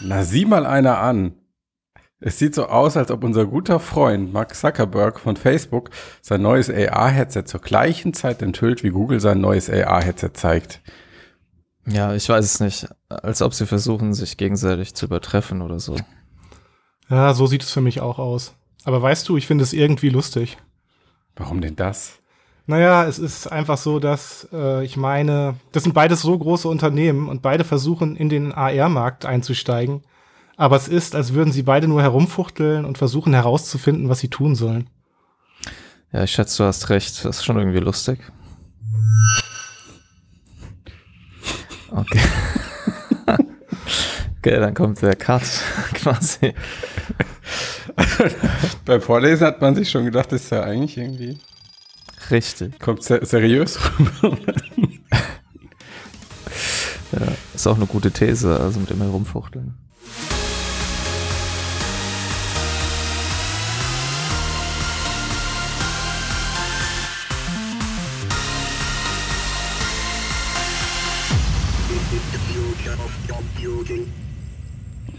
Na, sieh mal einer an. Es sieht so aus, als ob unser guter Freund Mark Zuckerberg von Facebook sein neues AR-Headset zur gleichen Zeit enthüllt, wie Google sein neues AR-Headset zeigt. Ja, ich weiß es nicht. Als ob sie versuchen, sich gegenseitig zu übertreffen oder so. Ja, so sieht es für mich auch aus. Aber weißt du, ich finde es irgendwie lustig. Warum denn das? Naja, es ist einfach so, dass äh, ich meine, das sind beides so große Unternehmen und beide versuchen, in den AR-Markt einzusteigen. Aber es ist, als würden sie beide nur herumfuchteln und versuchen herauszufinden, was sie tun sollen. Ja, ich schätze, du hast recht. Das ist schon irgendwie lustig. Okay. okay, dann kommt der Cut quasi. Beim Vorlesen hat man sich schon gedacht, das ist ja eigentlich irgendwie. Richtig. Kommt ser seriös rüber. ja, ist auch eine gute These, also mit dem Herumfuchteln.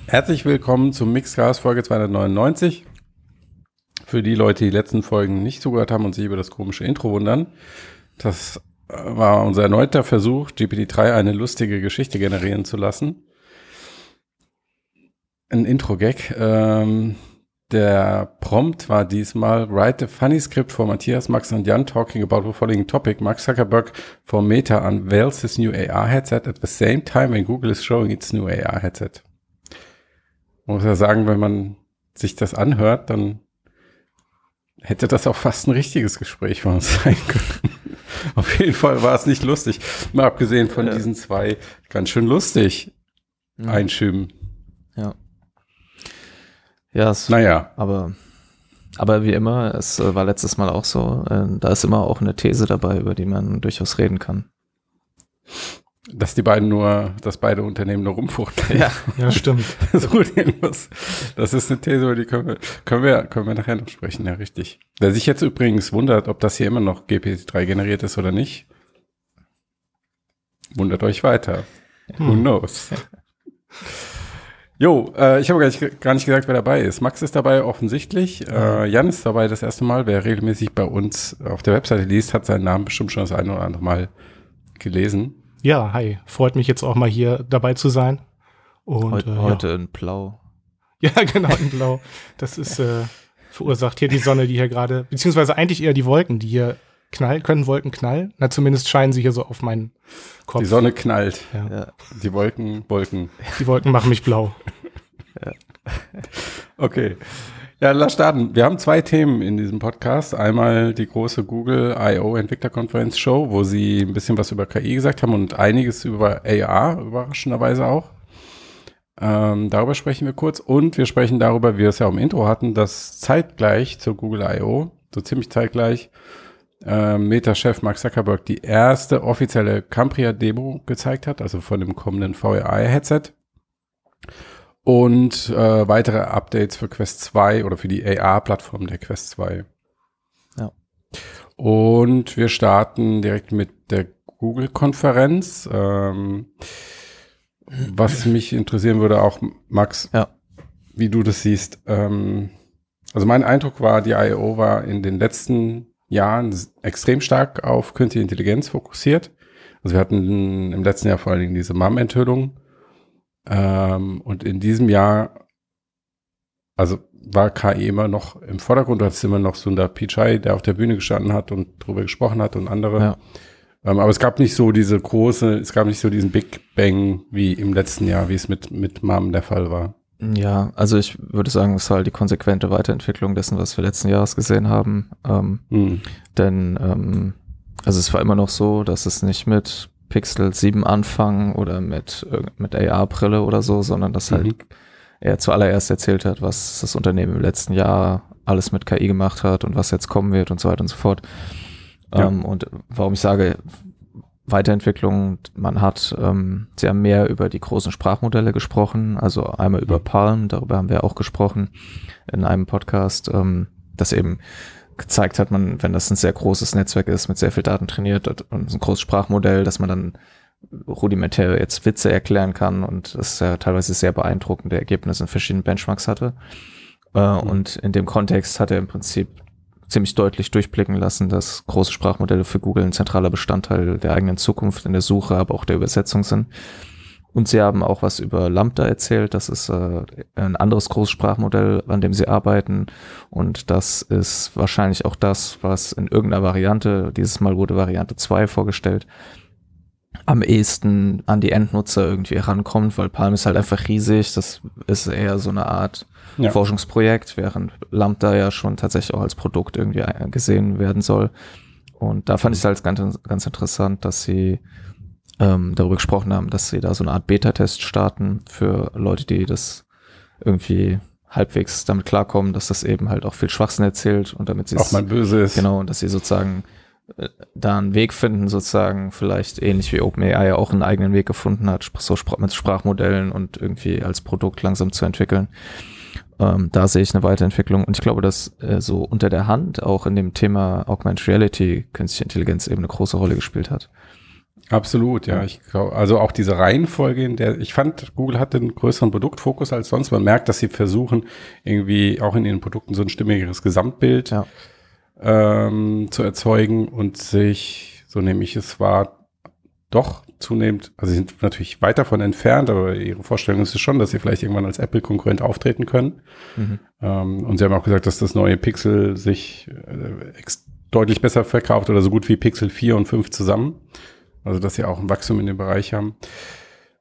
Herzlich willkommen zum Mixcast Folge 299. Für die Leute, die die letzten Folgen nicht zugehört haben und sich über das komische Intro wundern, das war unser erneuter Versuch, GPT-3 eine lustige Geschichte generieren zu lassen. Ein Intro-Gag. Ähm, der Prompt war diesmal Write a funny script for Matthias, Max und Jan talking about the following topic. Mark Zuckerberg for Meta unveils his new AR headset at the same time when Google is showing its new AR headset. Man muss ja sagen, wenn man sich das anhört, dann hätte das auch fast ein richtiges Gespräch von uns sein können. Auf jeden Fall war es nicht lustig. Mal abgesehen von ja. diesen zwei ganz schön lustig mhm. Einschüben. Ja. Ja, es, naja. Aber, aber wie immer, es äh, war letztes Mal auch so, äh, da ist immer auch eine These dabei, über die man durchaus reden kann. Dass die beiden nur, dass beide Unternehmen nur rumfuchteln. Ja, ja stimmt. das, das ist eine These, über die können wir, können wir, können wir nachher noch sprechen, ja, richtig. Wer sich jetzt übrigens wundert, ob das hier immer noch GPT-3 generiert ist oder nicht, wundert euch weiter. Hm. Who knows? Jo, äh, ich habe gar nicht, gar nicht gesagt, wer dabei ist. Max ist dabei offensichtlich. Äh, Jan ist dabei das erste Mal. Wer regelmäßig bei uns auf der Webseite liest, hat seinen Namen bestimmt schon das eine oder andere Mal gelesen. Ja, hi. Freut mich jetzt auch mal hier dabei zu sein. Und, heute, äh, heute ja. in Blau. Ja, genau, in Blau. Das ist äh, verursacht hier die Sonne, die hier gerade, beziehungsweise eigentlich eher die Wolken, die hier knallen. Können Wolken knallen? Na, zumindest scheinen sie hier so auf meinen Kopf. Die Sonne knallt. Ja. ja. Die Wolken, Wolken. Die Wolken machen mich blau. ja. Okay. Ja, lass starten. Wir haben zwei Themen in diesem Podcast. Einmal die große Google I.O. Entwicklerkonferenz Show, wo sie ein bisschen was über KI gesagt haben und einiges über AR, überraschenderweise auch. Ähm, darüber sprechen wir kurz und wir sprechen darüber, wie wir es ja im Intro hatten, dass zeitgleich zur Google I.O., so ziemlich zeitgleich, äh, Meta-Chef Mark Zuckerberg die erste offizielle Cambria-Demo gezeigt hat, also von dem kommenden VR-Headset und äh, weitere Updates für Quest 2 oder für die AR-Plattform der Quest 2. Ja. Und wir starten direkt mit der Google-Konferenz. Ähm, was mich interessieren würde, auch Max, ja. wie du das siehst. Ähm, also mein Eindruck war, die I.O. war in den letzten Jahren extrem stark auf künstliche Intelligenz fokussiert. Also wir hatten im letzten Jahr vor allen Dingen diese MAM-Enthüllung ähm, und in diesem Jahr, also war KI immer noch im Vordergrund, du hattest immer noch Sundar Pichai, der auf der Bühne gestanden hat und darüber gesprochen hat und andere. Ja. Ähm, aber es gab nicht so diese große, es gab nicht so diesen Big Bang wie im letzten Jahr, wie es mit, mit MAM der Fall war. Ja, also ich würde sagen, es ist halt die konsequente Weiterentwicklung dessen, was wir letzten Jahres gesehen haben. Ähm, hm. Denn ähm, also es war immer noch so, dass es nicht mit Pixel 7 anfangen oder mit, mit AR-Brille oder so, sondern dass halt mhm. halt er zuallererst erzählt hat, was das Unternehmen im letzten Jahr alles mit KI gemacht hat und was jetzt kommen wird und so weiter und so fort. Ja. Ähm, und warum ich sage, Weiterentwicklung, man hat ähm, sehr mehr über die großen Sprachmodelle gesprochen, also einmal über Palm, darüber haben wir auch gesprochen in einem Podcast, ähm, dass eben gezeigt hat, man, wenn das ein sehr großes Netzwerk ist, mit sehr viel Daten trainiert und ein großes Sprachmodell, dass man dann rudimentäre jetzt Witze erklären kann und das ja teilweise sehr beeindruckende Ergebnisse in verschiedenen Benchmarks hatte. Äh, mhm. Und in dem Kontext hat er im Prinzip ziemlich deutlich durchblicken lassen, dass große Sprachmodelle für Google ein zentraler Bestandteil der eigenen Zukunft in der Suche, aber auch der Übersetzung sind. Und sie haben auch was über Lambda erzählt. Das ist äh, ein anderes Großsprachmodell, an dem sie arbeiten. Und das ist wahrscheinlich auch das, was in irgendeiner Variante, dieses Mal wurde Variante 2 vorgestellt, am ehesten an die Endnutzer irgendwie herankommt, weil Palm ist halt einfach riesig. Das ist eher so eine Art ja. Forschungsprojekt, während Lambda ja schon tatsächlich auch als Produkt irgendwie gesehen werden soll. Und da fand ich es halt ganz, ganz interessant, dass sie ähm, darüber gesprochen haben, dass sie da so eine Art Beta-Test starten für Leute, die das irgendwie halbwegs damit klarkommen, dass das eben halt auch viel Schwachsinn erzählt und damit sie auch mal böse ist. Genau, und dass sie sozusagen äh, da einen Weg finden, sozusagen vielleicht ähnlich wie OpenAI ja auch einen eigenen Weg gefunden hat, so mit Sprachmodellen und irgendwie als Produkt langsam zu entwickeln. Ähm, da sehe ich eine Weiterentwicklung und ich glaube, dass äh, so unter der Hand auch in dem Thema Augmented Reality künstliche Intelligenz eben eine große Rolle gespielt hat. Absolut, ja. Ich glaube, also auch diese Reihenfolge, in der ich fand, Google hatte einen größeren Produktfokus als sonst. Man merkt, dass sie versuchen, irgendwie auch in ihren Produkten so ein stimmigeres Gesamtbild ja. ähm, zu erzeugen und sich, so nehme ich es wahr, doch zunehmend, also sie sind natürlich weit davon entfernt, aber ihre Vorstellung ist es schon, dass sie vielleicht irgendwann als Apple-Konkurrent auftreten können. Mhm. Ähm, und sie haben auch gesagt, dass das neue Pixel sich äh, deutlich besser verkauft oder so gut wie Pixel 4 und 5 zusammen. Also, dass sie auch ein Wachstum in dem Bereich haben.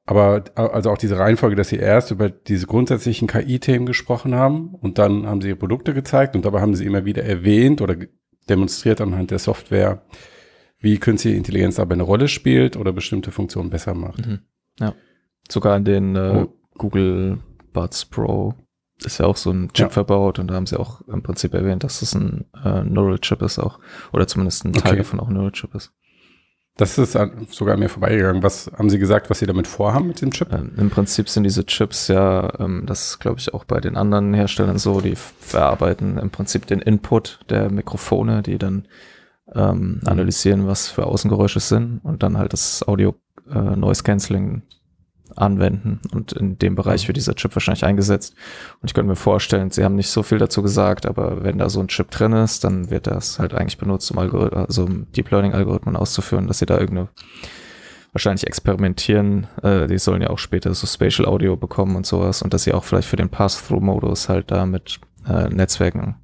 Aber also auch diese Reihenfolge, dass sie erst über diese grundsätzlichen KI-Themen gesprochen haben und dann haben sie ihre Produkte gezeigt und dabei haben sie immer wieder erwähnt oder demonstriert anhand der Software, wie künstliche Intelligenz dabei eine Rolle spielt oder bestimmte Funktionen besser macht. Mhm. Ja. Sogar in den äh, oh. Google Buds Pro ist ja auch so ein Chip ja. verbaut und da haben sie auch im Prinzip erwähnt, dass das ein äh, Neural Chip ist auch oder zumindest ein Teil okay. davon auch ein Neural Chip ist. Das ist sogar an mir vorbeigegangen. Was haben Sie gesagt, was Sie damit vorhaben mit dem Chip? Ähm, Im Prinzip sind diese Chips ja, ähm, das glaube ich auch bei den anderen Herstellern so, die verarbeiten im Prinzip den Input der Mikrofone, die dann ähm, analysieren, was für Außengeräusche sind und dann halt das Audio äh, Noise Cancelling anwenden. Und in dem Bereich wird dieser Chip wahrscheinlich eingesetzt. Und ich könnte mir vorstellen, sie haben nicht so viel dazu gesagt, aber wenn da so ein Chip drin ist, dann wird das halt eigentlich benutzt, um, Algorith also um Deep Learning Algorithmen auszuführen, dass sie da irgendeine wahrscheinlich experimentieren. Äh, die sollen ja auch später so Spatial Audio bekommen und sowas und dass sie auch vielleicht für den Pass-Through-Modus halt da mit äh, Netzwerken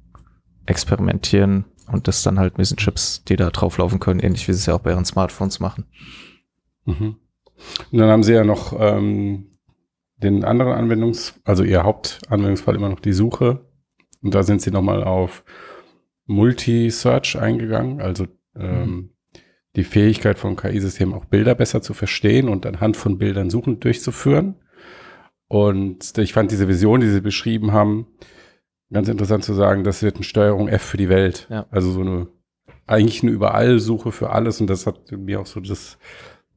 experimentieren und das dann halt mit diesen Chips, die da drauflaufen können, ähnlich wie sie es ja auch bei ihren Smartphones machen. Mhm. Und dann haben sie ja noch ähm, den anderen Anwendungs-, also ihr Hauptanwendungsfall immer noch die Suche. Und da sind sie nochmal auf Multi-Search eingegangen, also ähm, mhm. die Fähigkeit von KI-Systemen auch Bilder besser zu verstehen und anhand von Bildern Suchen durchzuführen. Und ich fand diese Vision, die sie beschrieben haben, ganz interessant zu sagen, das wird eine Steuerung F für die Welt. Ja. Also so eine, eigentlich eine Überall-Suche für alles. Und das hat mir auch so das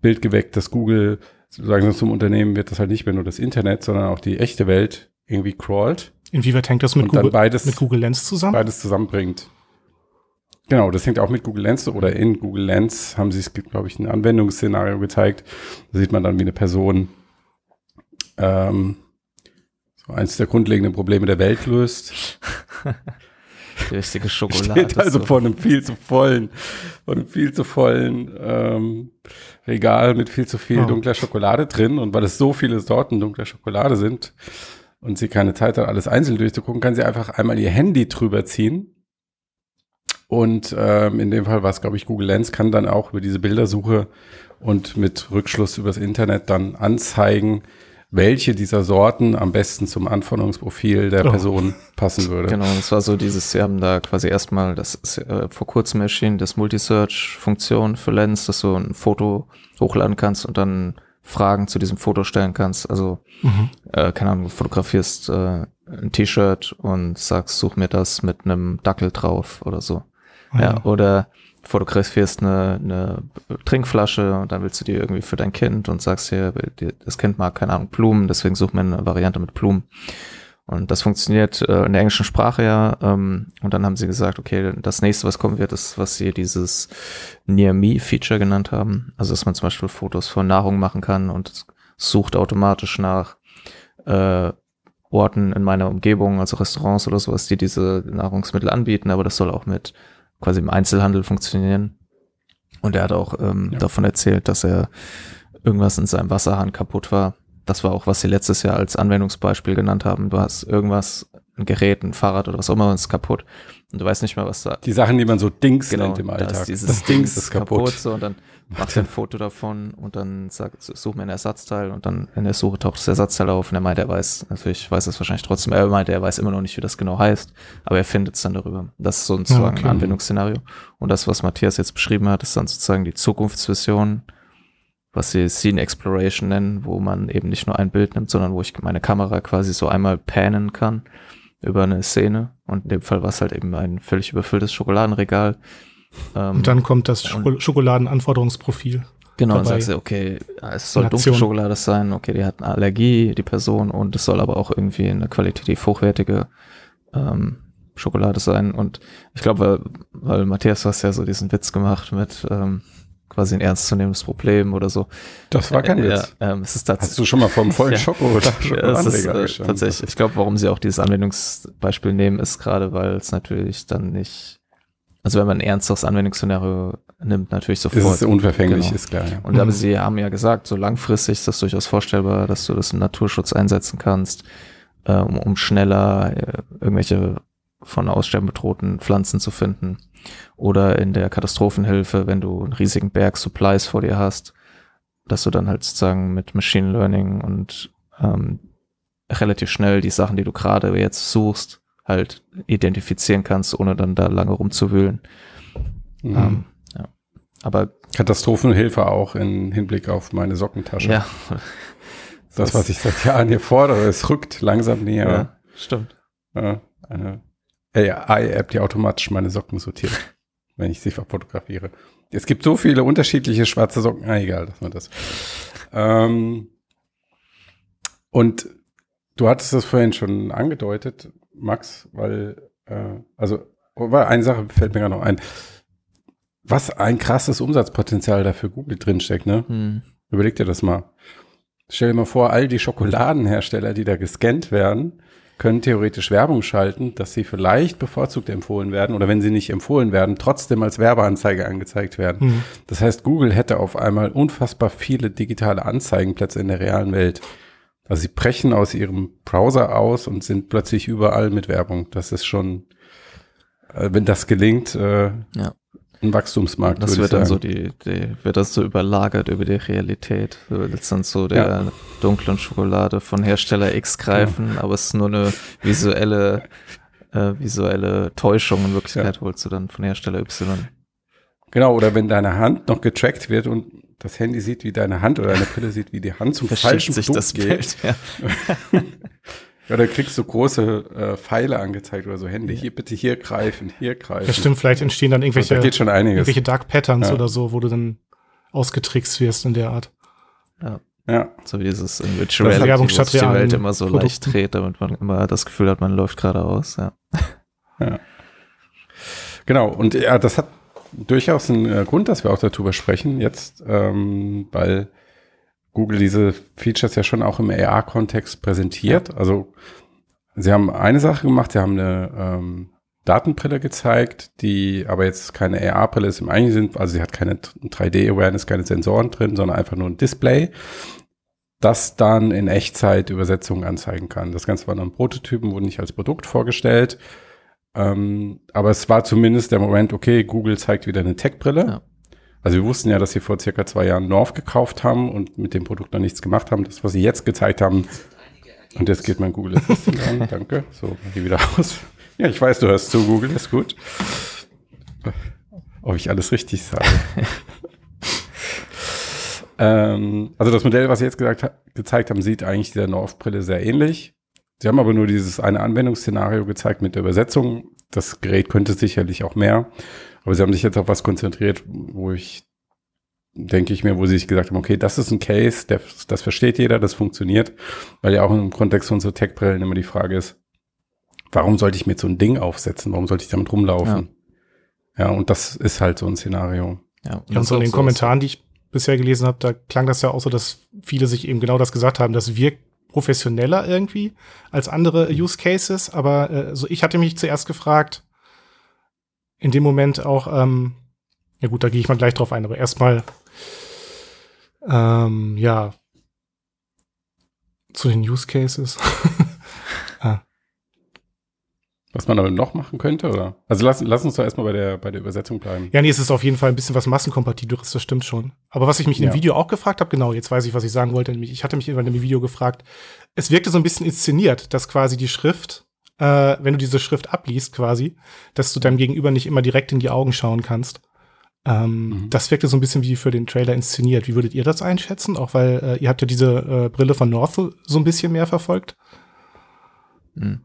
Bild geweckt, dass Google, sagen sie zum Unternehmen, wird das halt nicht mehr nur das Internet, sondern auch die echte Welt irgendwie crawlt. Inwieweit hängt das mit, Google, beides, mit Google Lens zusammen? Beides zusammenbringt. Genau, das hängt auch mit Google Lens oder in Google Lens haben sie es, glaube ich, ein Anwendungsszenario gezeigt. Da sieht man dann, wie eine Person ähm, so eins der grundlegenden Probleme der Welt löst. Die richtige Schokolade. Steht also so. vor einem viel zu vollen, vor einem viel zu vollen ähm, Regal mit viel zu viel oh. dunkler Schokolade drin. Und weil es so viele Sorten dunkler Schokolade sind und sie keine Zeit hat, alles einzeln durchzugucken, kann sie einfach einmal ihr Handy drüber ziehen. Und ähm, in dem Fall war es, glaube ich, Google Lens kann dann auch über diese Bildersuche und mit Rückschluss übers Internet dann anzeigen, welche dieser Sorten am besten zum Anforderungsprofil der oh. Person passen würde. Genau, das war so dieses, sie haben da quasi erstmal, das ist äh, vor kurzem erschienen, das Multisearch-Funktion für Lens, dass du ein Foto hochladen kannst und dann Fragen zu diesem Foto stellen kannst. Also, mhm. äh, keine Ahnung, du fotografierst äh, ein T-Shirt und sagst, such mir das mit einem Dackel drauf oder so. Oh ja. Ja, oder fotografierst eine, eine Trinkflasche und dann willst du die irgendwie für dein Kind und sagst hier, das Kind mag keine Ahnung Blumen, deswegen such mir eine Variante mit Blumen. Und das funktioniert äh, in der englischen Sprache ja. Ähm, und dann haben sie gesagt, okay, das nächste, was kommen wird, ist, was sie dieses Near Me-Feature genannt haben. Also, dass man zum Beispiel Fotos von Nahrung machen kann und sucht automatisch nach äh, Orten in meiner Umgebung, also Restaurants oder sowas, die diese Nahrungsmittel anbieten, aber das soll auch mit quasi im Einzelhandel funktionieren. Und er hat auch ähm, ja. davon erzählt, dass er irgendwas in seinem Wasserhahn kaputt war das war auch, was sie letztes Jahr als Anwendungsbeispiel genannt haben. Du hast irgendwas, ein Gerät, ein Fahrrad oder was auch immer, ist kaputt. Und du weißt nicht mehr, was da. Die Sachen, die man so Dings genau, nennt im Alltag. Das, dieses Dings ist kaputt. kaputt. So, und dann macht er ein Foto davon und dann sagt, such mir ein Ersatzteil und dann in der Suche taucht das Ersatzteil auf und er meint, er weiß, natürlich weiß es wahrscheinlich trotzdem, er meint, er weiß immer noch nicht, wie das genau heißt, aber er findet es dann darüber. Das ist sozusagen ja, okay. ein Anwendungsszenario. Und das, was Matthias jetzt beschrieben hat, ist dann sozusagen die Zukunftsvision was sie Scene Exploration nennen, wo man eben nicht nur ein Bild nimmt, sondern wo ich meine Kamera quasi so einmal pannen kann über eine Szene. Und in dem Fall war es halt eben ein völlig überfülltes Schokoladenregal. Ähm, und dann kommt das Schoko Schokoladenanforderungsprofil. Genau, dabei. und sagst du, okay, es soll dunkle Schokolade sein, okay, die hat eine Allergie, die Person, und es soll aber auch irgendwie eine qualitativ hochwertige ähm, Schokolade sein. Und ich glaube, weil, weil Matthias, du hast ja so diesen Witz gemacht mit, ähm, quasi ein ernstzunehmendes Problem oder so. Das war kein äh, Witz. Ja, ähm, es ist Hast du schon mal vom vollen Schoko oder ja, es ist, äh, Tatsächlich. Ich glaube, warum sie auch dieses Anwendungsbeispiel nehmen, ist gerade, weil es natürlich dann nicht, also wenn man ein ernstes Anwendungsszenario nimmt, natürlich sofort. Ist es unverfänglich, genau. ist klar. Ja. Und mhm. aber sie haben ja gesagt, so langfristig ist das durchaus vorstellbar, dass du das im Naturschutz einsetzen kannst, äh, um, um schneller äh, irgendwelche von Aussterben bedrohten Pflanzen zu finden. Oder in der Katastrophenhilfe, wenn du einen riesigen Berg Supplies vor dir hast, dass du dann halt sozusagen mit Machine Learning und ähm, relativ schnell die Sachen, die du gerade jetzt suchst, halt identifizieren kannst, ohne dann da lange rumzuwühlen. Mhm. Ähm, ja. Aber Katastrophenhilfe auch im Hinblick auf meine Sockentasche. Ja. Das, was ich seit Jahren hier fordere, es rückt langsam näher. Ja, stimmt. Ja, eine AI-App, die automatisch meine Socken sortiert, wenn ich sie fotografiere. Es gibt so viele unterschiedliche schwarze Socken. Ah, egal, dass man das. Ähm, und du hattest das vorhin schon angedeutet, Max, weil, äh, also, weil eine Sache fällt mir gerade noch ein. Was ein krasses Umsatzpotenzial da für Google drinsteckt, ne? Hm. Überleg dir das mal. Stell dir mal vor, all die Schokoladenhersteller, die da gescannt werden, können theoretisch Werbung schalten, dass sie vielleicht bevorzugt empfohlen werden oder wenn sie nicht empfohlen werden, trotzdem als Werbeanzeige angezeigt werden. Mhm. Das heißt, Google hätte auf einmal unfassbar viele digitale Anzeigenplätze in der realen Welt. Also sie brechen aus ihrem Browser aus und sind plötzlich überall mit Werbung. Das ist schon, äh, wenn das gelingt, äh, ja ein Wachstumsmarkt. Das wird dann so die, die, wird das so überlagert über die Realität. Du willst dann so der ja. dunklen Schokolade von Hersteller X greifen, ja. aber es ist nur eine visuelle, äh, visuelle Täuschung. In Wirklichkeit ja. holst du dann von Hersteller Y. Genau, oder wenn deine Hand noch getrackt wird und das Handy sieht, wie deine Hand oder deine Brille sieht, wie die Hand zum Verschiebt falschen sich Produkt das geht. Bild, ja. Ja, da kriegst du große äh, Pfeile angezeigt oder so Hände. Hier bitte hier greifen, hier greifen. Ja, stimmt, vielleicht entstehen dann irgendwelche, da geht schon einiges. irgendwelche Dark Patterns ja. oder so, wo du dann ausgetrickst wirst in der Art. Ja. Ja. So wie dieses in Virtual Reality, wo sich die Welt immer so Produkten. leicht dreht, damit man immer das Gefühl hat, man läuft geradeaus, ja. ja. Genau, und ja, das hat durchaus einen äh, Grund, dass wir auch darüber sprechen jetzt, ähm, weil Google diese Features ja schon auch im AR-Kontext präsentiert. Ja. Also sie haben eine Sache gemacht, sie haben eine ähm, Datenbrille gezeigt, die aber jetzt keine AR-Brille ist im eigentlichen Sinn, also sie hat keine 3D-Awareness, keine Sensoren drin, sondern einfach nur ein Display, das dann in Echtzeit Übersetzungen anzeigen kann. Das Ganze war dann Prototypen, wurden nicht als Produkt vorgestellt. Ähm, aber es war zumindest der Moment, okay, Google zeigt wieder eine Tech-Brille. Ja. Also wir wussten ja, dass sie vor circa zwei Jahren North gekauft haben und mit dem Produkt noch nichts gemacht haben. Das, was sie jetzt gezeigt haben, und jetzt geht mein Google Assistant an, danke. So, geh wieder aus. Ja, ich weiß, du hörst zu, Google, ist gut. Ob ich alles richtig sage. ähm, also das Modell, was sie jetzt gesagt, gezeigt haben, sieht eigentlich dieser North-Brille sehr ähnlich. Sie haben aber nur dieses eine Anwendungsszenario gezeigt mit der Übersetzung. Das Gerät könnte sicherlich auch mehr. Aber sie haben sich jetzt auf was konzentriert, wo ich denke ich mir, wo sie sich gesagt haben, okay, das ist ein Case, der, das versteht jeder, das funktioniert, weil ja auch im Kontext von so Tech-Brillen immer die Frage ist, warum sollte ich mir so ein Ding aufsetzen? Warum sollte ich damit rumlaufen? Ja, ja und das ist halt so ein Szenario. Ja, und, so in den so Kommentaren, die ich bisher gelesen habe, da klang das ja auch so, dass viele sich eben genau das gesagt haben, das wirkt professioneller irgendwie als andere Use Cases, aber äh, so ich hatte mich zuerst gefragt, in dem Moment auch, ähm, ja gut, da gehe ich mal gleich drauf ein, aber erstmal, ähm, ja, zu den Use Cases. ah. Was man aber noch machen könnte, oder? Also lass, lass uns doch erstmal bei der, bei der Übersetzung bleiben. Ja, nee, es ist auf jeden Fall ein bisschen was massenkompatibles, das stimmt schon. Aber was ich mich in dem Video auch gefragt habe, genau, jetzt weiß ich, was ich sagen wollte. Nämlich, ich hatte mich in dem Video gefragt, es wirkte so ein bisschen inszeniert, dass quasi die Schrift, äh, wenn du diese Schrift abliest quasi, dass du deinem Gegenüber nicht immer direkt in die Augen schauen kannst. Ähm, mhm. Das wirkte so ein bisschen wie für den Trailer inszeniert. Wie würdet ihr das einschätzen? Auch weil äh, ihr habt ja diese äh, Brille von North so ein bisschen mehr verfolgt. Mhm.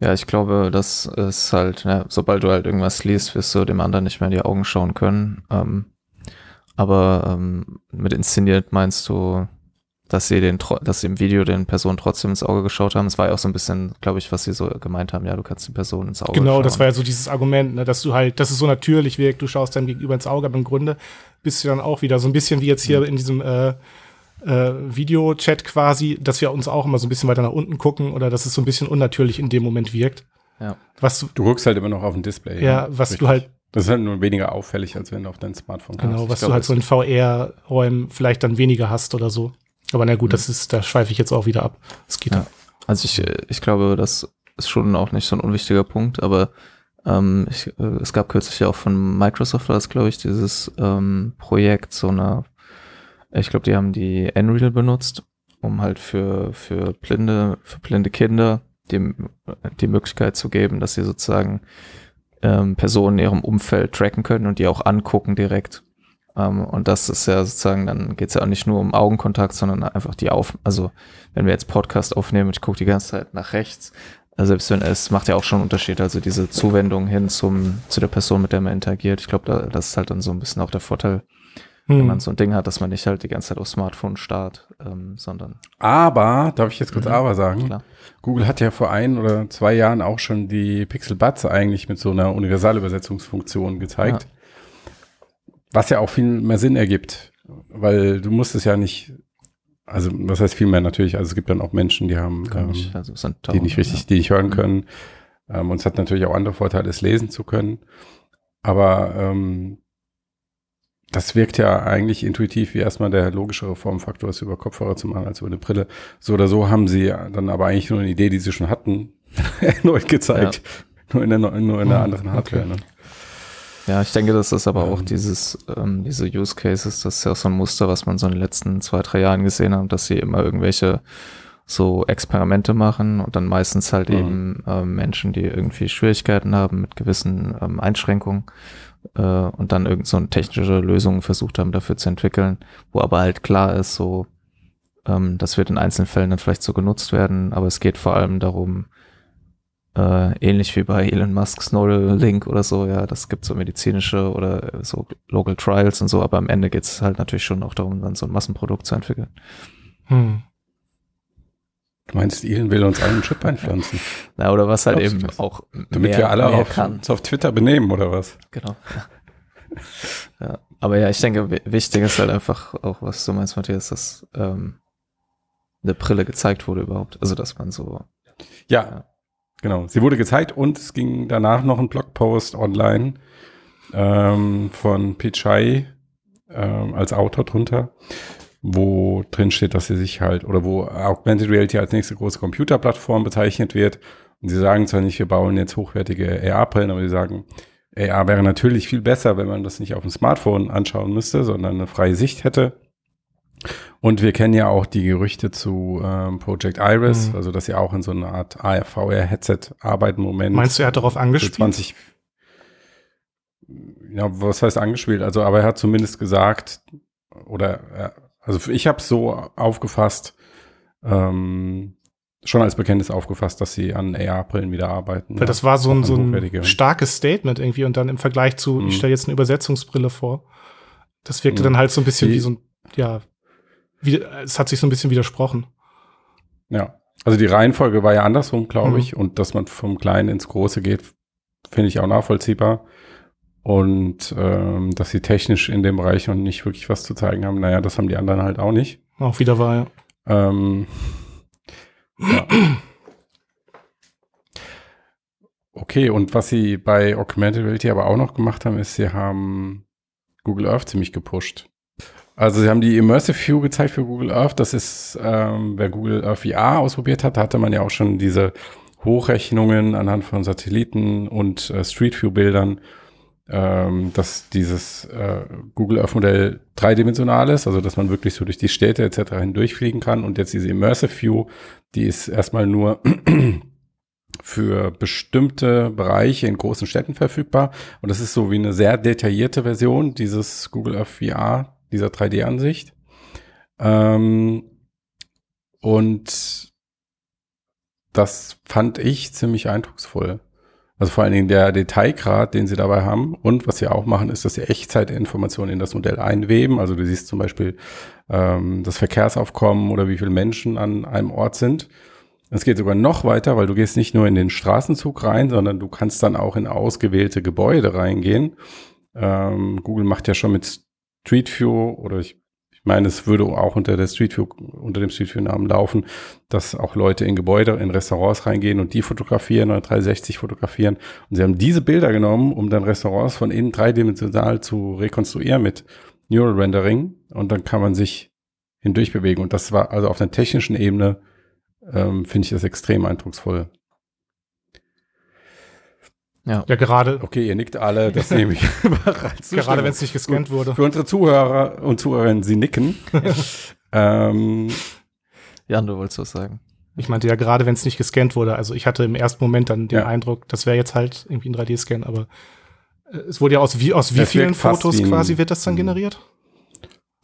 Ja, ich glaube, das ist halt, ne, sobald du halt irgendwas liest, wirst du dem anderen nicht mehr in die Augen schauen können. Ähm, aber ähm, mit inszeniert meinst du, dass sie den, dass sie im Video den Personen trotzdem ins Auge geschaut haben. Es war ja auch so ein bisschen, glaube ich, was sie so gemeint haben. Ja, du kannst den Personen ins Auge Genau, schauen. das war ja so dieses Argument, ne, dass du halt, dass es so natürlich wirkt, du schaust deinem Gegenüber ins Auge, aber im Grunde bist du dann auch wieder so ein bisschen wie jetzt hier mhm. in diesem äh, äh, Videochat quasi, dass wir uns auch immer so ein bisschen weiter nach unten gucken oder dass es so ein bisschen unnatürlich in dem Moment wirkt. Ja. Was du, du guckst halt immer noch auf dem Display. Ja, ja was richtig. du halt. Das ist halt nur weniger auffällig, als wenn du auf dein Smartphone kannst. Genau, was glaub, du halt so in VR-Räumen vielleicht dann weniger hast oder so. Aber na gut, mhm. das ist, da schweife ich jetzt auch wieder ab. Es geht ja. Also ich, ich glaube, das ist schon auch nicht so ein unwichtiger Punkt, aber ähm, ich, äh, es gab kürzlich ja auch von Microsoft, das glaube ich, dieses ähm, Projekt, so eine ich glaube, die haben die Unreal benutzt, um halt für, für blinde, für blinde Kinder die, die Möglichkeit zu geben, dass sie sozusagen ähm, Personen in ihrem Umfeld tracken können und die auch angucken direkt. Ähm, und das ist ja sozusagen, dann geht es ja auch nicht nur um Augenkontakt, sondern einfach die Auf, also wenn wir jetzt Podcast aufnehmen und ich gucke die ganze Zeit nach rechts, also selbst wenn es macht ja auch schon einen Unterschied, also diese Zuwendung hin zum, zu der Person, mit der man interagiert. Ich glaube, da, das ist halt dann so ein bisschen auch der Vorteil hm. Wenn man so ein Ding hat, dass man nicht halt die ganze Zeit aufs Smartphone starrt, ähm, sondern. Aber, darf ich jetzt kurz mhm. aber sagen? Klar. Google hat ja vor ein oder zwei Jahren auch schon die Pixel Buds eigentlich mit so einer Universalübersetzungsfunktion gezeigt. Ja. Was ja auch viel mehr Sinn ergibt. Weil du musst es ja nicht also was heißt viel mehr natürlich, also es gibt dann auch Menschen, die haben, ähm, also die nicht richtig, ja. die nicht hören mhm. können. Ähm, und es hat natürlich auch andere Vorteile, es lesen zu können. Aber ähm, das wirkt ja eigentlich intuitiv wie erstmal der logischere Formfaktor, es über Kopfhörer zu machen als über eine Brille. So oder so haben sie dann aber eigentlich nur eine Idee, die sie schon hatten, erneut gezeigt. Ja. Nur in der, nur in der hm, anderen Hardware. Okay. Ne? Ja, ich denke, das ist aber auch ähm. dieses, ähm, diese Use Cases, das ist ja auch so ein Muster, was man so in den letzten zwei, drei Jahren gesehen hat, dass sie immer irgendwelche so Experimente machen und dann meistens halt mhm. eben ähm, Menschen, die irgendwie Schwierigkeiten haben mit gewissen ähm, Einschränkungen äh, und dann irgend so eine technische Lösung versucht haben, dafür zu entwickeln, wo aber halt klar ist, so, ähm, das wird in einzelnen Fällen dann vielleicht so genutzt werden, aber es geht vor allem darum, äh, ähnlich wie bei Elon Musk's Neuralink oder so, ja, das gibt so medizinische oder so Local Trials und so, aber am Ende geht es halt natürlich schon auch darum, dann so ein Massenprodukt zu entwickeln. Hm. Du meinst, Elon will uns allen einen Chip einpflanzen? Na, oder was halt eben auch Damit mehr, wir alle auf, uns auf Twitter benehmen, oder was? Genau. ja. Aber ja, ich denke, wichtig ist halt einfach auch, was du meinst, Matthias, dass ähm, eine Brille gezeigt wurde überhaupt. Also, dass man so. Ja, ja, genau. Sie wurde gezeigt und es ging danach noch ein Blogpost online ähm, von Pichai ähm, als Autor drunter wo drin steht, dass sie sich halt, oder wo Augmented Reality als nächste große Computerplattform bezeichnet wird. Und sie sagen zwar nicht, wir bauen jetzt hochwertige AR-Brillen, aber sie sagen, AR wäre natürlich viel besser, wenn man das nicht auf dem Smartphone anschauen müsste, sondern eine freie Sicht hätte. Und wir kennen ja auch die Gerüchte zu ähm, Project Iris, mhm. also dass sie auch in so einer Art AR-VR-Headset arbeiten im Moment. Meinst du, er hat darauf angespielt? 20, ja, was heißt angespielt? Also, aber er hat zumindest gesagt, oder also ich habe es so aufgefasst, ähm, schon als Bekenntnis aufgefasst, dass sie an AR-Brillen wieder arbeiten. Weil ja, das war so ein, so ein starkes Statement irgendwie und dann im Vergleich zu, mhm. ich stelle jetzt eine Übersetzungsbrille vor. Das wirkte mhm. dann halt so ein bisschen Die, wie so ein, ja, wie, es hat sich so ein bisschen widersprochen. Ja. Also die Reihenfolge war ja andersrum, glaube mhm. ich. Und dass man vom Kleinen ins Große geht, finde ich auch nachvollziehbar. Und ähm, dass sie technisch in dem Bereich noch nicht wirklich was zu zeigen haben, naja, das haben die anderen halt auch nicht. Auch wieder war, ja. Ähm, ja. Okay, und was sie bei Augmented Reality aber auch noch gemacht haben, ist, sie haben Google Earth ziemlich gepusht. Also sie haben die Immersive View gezeigt für Google Earth. Das ist, ähm, wer Google Earth VR ausprobiert hat, da hatte man ja auch schon diese Hochrechnungen anhand von Satelliten und äh, Street View Bildern, ähm, dass dieses äh, Google Earth Modell dreidimensional ist, also dass man wirklich so durch die Städte etc. hindurchfliegen kann. Und jetzt diese Immersive View, die ist erstmal nur für bestimmte Bereiche in großen Städten verfügbar. Und das ist so wie eine sehr detaillierte Version dieses Google Earth VR dieser 3D-Ansicht. Ähm, und das fand ich ziemlich eindrucksvoll. Also vor allen Dingen der Detailgrad, den sie dabei haben. Und was sie auch machen, ist, dass sie Echtzeitinformationen in das Modell einweben. Also du siehst zum Beispiel ähm, das Verkehrsaufkommen oder wie viele Menschen an einem Ort sind. Es geht sogar noch weiter, weil du gehst nicht nur in den Straßenzug rein, sondern du kannst dann auch in ausgewählte Gebäude reingehen. Ähm, Google macht ja schon mit Street View oder ich, ich meine, es würde auch unter der Street View, unter dem Street View Namen laufen, dass auch Leute in Gebäude, in Restaurants reingehen und die fotografieren oder 360 fotografieren. Und sie haben diese Bilder genommen, um dann Restaurants von innen dreidimensional zu rekonstruieren mit Neural Rendering und dann kann man sich hindurch bewegen. Und das war also auf einer technischen Ebene, ähm, finde ich das extrem eindrucksvoll. Ja. ja, gerade. Okay, ihr nickt alle, das nehme ich bereits. Gerade wenn es nicht gescannt wurde. Für unsere Zuhörer und Zuhörerinnen, sie nicken. ähm, Jan, du wolltest was sagen. Ich meinte ja gerade, wenn es nicht gescannt wurde. Also ich hatte im ersten Moment dann den ja. Eindruck, das wäre jetzt halt irgendwie ein 3D-Scan, aber äh, es wurde ja aus wie, aus wie vielen Fotos quasi wird das dann generiert?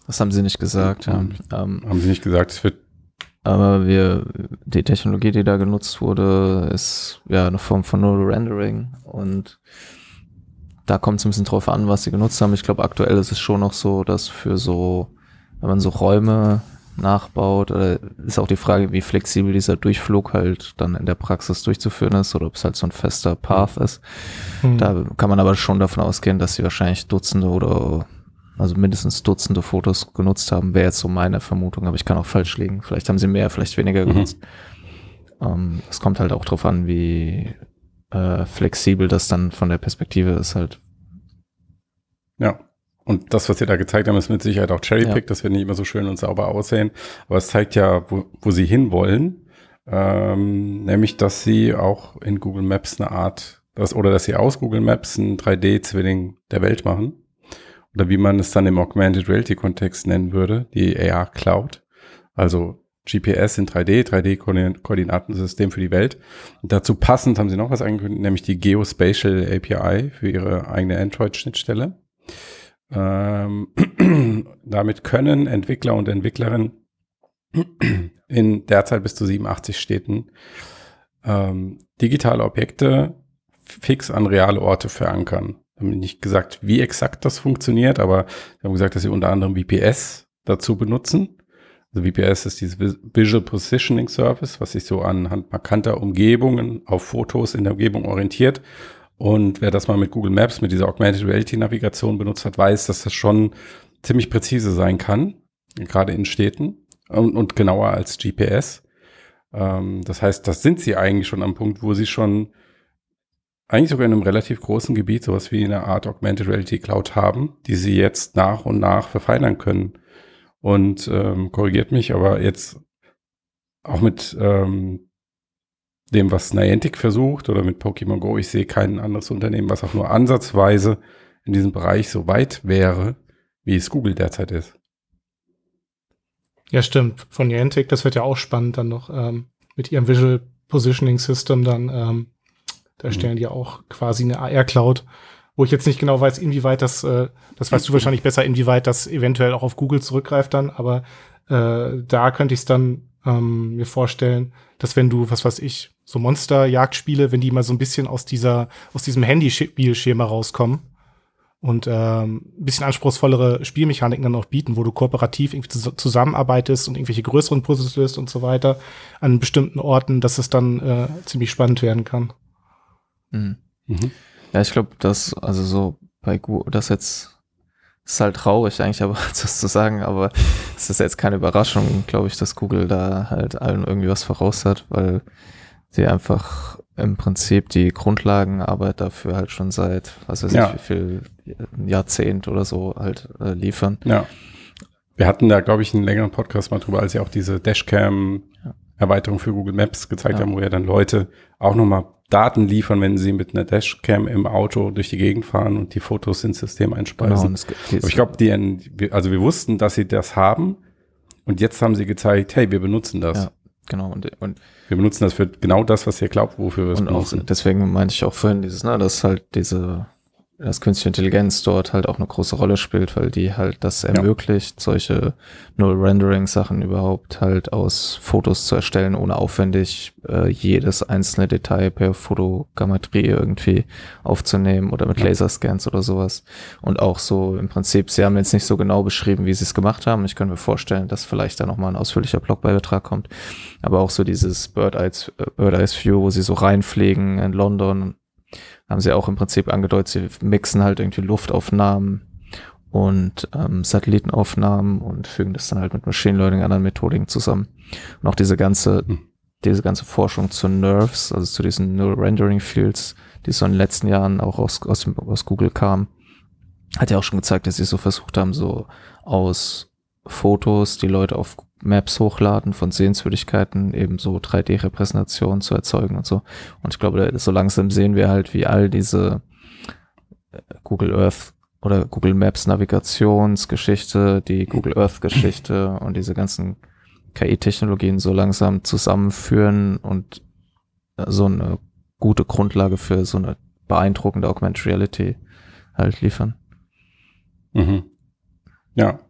Das haben sie nicht gesagt, ja. Ähm, haben sie nicht gesagt, es wird aber wir, die Technologie, die da genutzt wurde, ist ja eine Form von Neural Rendering und da kommt es ein bisschen drauf an, was sie genutzt haben. Ich glaube, aktuell ist es schon noch so, dass für so, wenn man so Räume nachbaut, äh, ist auch die Frage, wie flexibel dieser Durchflug halt dann in der Praxis durchzuführen ist oder ob es halt so ein fester Path ist. Mhm. Da kann man aber schon davon ausgehen, dass sie wahrscheinlich Dutzende oder also mindestens Dutzende Fotos genutzt haben, wäre jetzt so meine Vermutung, aber ich kann auch falsch liegen. Vielleicht haben sie mehr, vielleicht weniger mhm. genutzt. Mhm. Ähm, es kommt halt auch drauf an, wie äh, flexibel das dann von der Perspektive ist halt. Ja. Und das, was sie da gezeigt haben, ist mit Sicherheit auch Cherrypick. Ja. Das wird nicht immer so schön und sauber aussehen. Aber es zeigt ja, wo, wo sie hinwollen. Ähm, nämlich, dass sie auch in Google Maps eine Art, das, oder dass sie aus Google Maps einen 3D-Zwilling der Welt machen oder wie man es dann im Augmented Reality Kontext nennen würde, die AR Cloud. Also GPS in 3D, 3D-Koordinatensystem für die Welt. Und dazu passend haben sie noch was angekündigt, nämlich die Geospatial API für ihre eigene Android-Schnittstelle. Ähm, damit können Entwickler und Entwicklerinnen in derzeit bis zu 87 Städten ähm, digitale Objekte fix an reale Orte verankern haben nicht gesagt, wie exakt das funktioniert, aber wir haben gesagt, dass sie unter anderem VPS dazu benutzen. Also VPS ist dieses Visual Positioning Service, was sich so anhand markanter Umgebungen auf Fotos in der Umgebung orientiert. Und wer das mal mit Google Maps, mit dieser Augmented Reality Navigation benutzt hat, weiß, dass das schon ziemlich präzise sein kann, gerade in Städten und, und genauer als GPS. Ähm, das heißt, das sind sie eigentlich schon am Punkt, wo sie schon eigentlich sogar in einem relativ großen Gebiet sowas wie eine Art Augmented Reality Cloud haben, die sie jetzt nach und nach verfeinern können. Und ähm, korrigiert mich, aber jetzt auch mit ähm, dem, was Niantic versucht oder mit Pokémon Go, ich sehe kein anderes Unternehmen, was auch nur ansatzweise in diesem Bereich so weit wäre, wie es Google derzeit ist. Ja, stimmt. Von Niantic, das wird ja auch spannend dann noch ähm, mit ihrem Visual Positioning System dann ähm, da mhm. stellen die auch quasi eine AR-Cloud, wo ich jetzt nicht genau weiß, inwieweit das, äh, das weißt du wahrscheinlich besser, inwieweit das eventuell auch auf Google zurückgreift dann, aber äh, da könnte ich es dann ähm, mir vorstellen, dass wenn du, was weiß ich, so Monster-Jagdspiele, wenn die mal so ein bisschen aus dieser, aus diesem Handyspielschema rauskommen und ähm, ein bisschen anspruchsvollere Spielmechaniken dann auch bieten, wo du kooperativ irgendwie zusammenarbeitest und irgendwelche größeren Puzzles löst und so weiter an bestimmten Orten, dass es dann äh, ziemlich spannend werden kann. Mhm. Mhm. Ja, ich glaube, dass also so bei Google, das jetzt ist halt traurig eigentlich, aber das zu sagen, aber es ist jetzt keine Überraschung, glaube ich, dass Google da halt allen irgendwie was voraus hat, weil sie einfach im Prinzip die Grundlagenarbeit dafür halt schon seit, was weiß ja. ich, wie viel Jahrzehnt oder so halt äh, liefern. Ja. Wir hatten da, glaube ich, einen längeren Podcast mal drüber, als sie auch diese Dashcam-Erweiterung für Google Maps gezeigt ja. haben, wo ja dann Leute auch nochmal Daten liefern, wenn sie mit einer Dashcam im Auto durch die Gegend fahren und die Fotos ins System einspeisen. Genau, Aber ich glaube, die, also wir wussten, dass sie das haben und jetzt haben sie gezeigt, hey, wir benutzen das. Ja. Genau, und, und wir benutzen das für genau das, was ihr glaubt, wofür wir es benutzen. Auch, deswegen meinte ich auch vorhin dieses, ne, dass halt diese dass künstliche Intelligenz dort halt auch eine große Rolle spielt, weil die halt das ermöglicht, ja. solche Null-Rendering-Sachen überhaupt halt aus Fotos zu erstellen, ohne aufwendig äh, jedes einzelne Detail per Fotogrammetrie irgendwie aufzunehmen oder mit. Laserscans oder sowas. Und auch so im Prinzip, sie haben jetzt nicht so genau beschrieben, wie sie es gemacht haben. Ich kann mir vorstellen, dass vielleicht da nochmal ein ausführlicher Blogbeitrag kommt. Aber auch so dieses Bird-Eyes Bird View, wo sie so reinfliegen in London haben sie auch im Prinzip angedeutet, sie mixen halt irgendwie Luftaufnahmen und ähm, Satellitenaufnahmen und fügen das dann halt mit Machine Learning anderen Methodiken zusammen. Und auch diese ganze, hm. diese ganze Forschung zu Nerves, also zu diesen Neural Rendering Fields, die so in den letzten Jahren auch aus, aus, aus Google kam, hat ja auch schon gezeigt, dass sie so versucht haben, so aus Fotos, die Leute auf Maps hochladen von Sehenswürdigkeiten, eben so 3D-Repräsentationen zu erzeugen und so. Und ich glaube, so langsam sehen wir halt, wie all diese äh, Google Earth oder Google Maps Navigationsgeschichte, die Google Earth Geschichte und diese ganzen KI-Technologien so langsam zusammenführen und äh, so eine gute Grundlage für so eine beeindruckende Augmented Reality halt liefern. Mhm. Ja,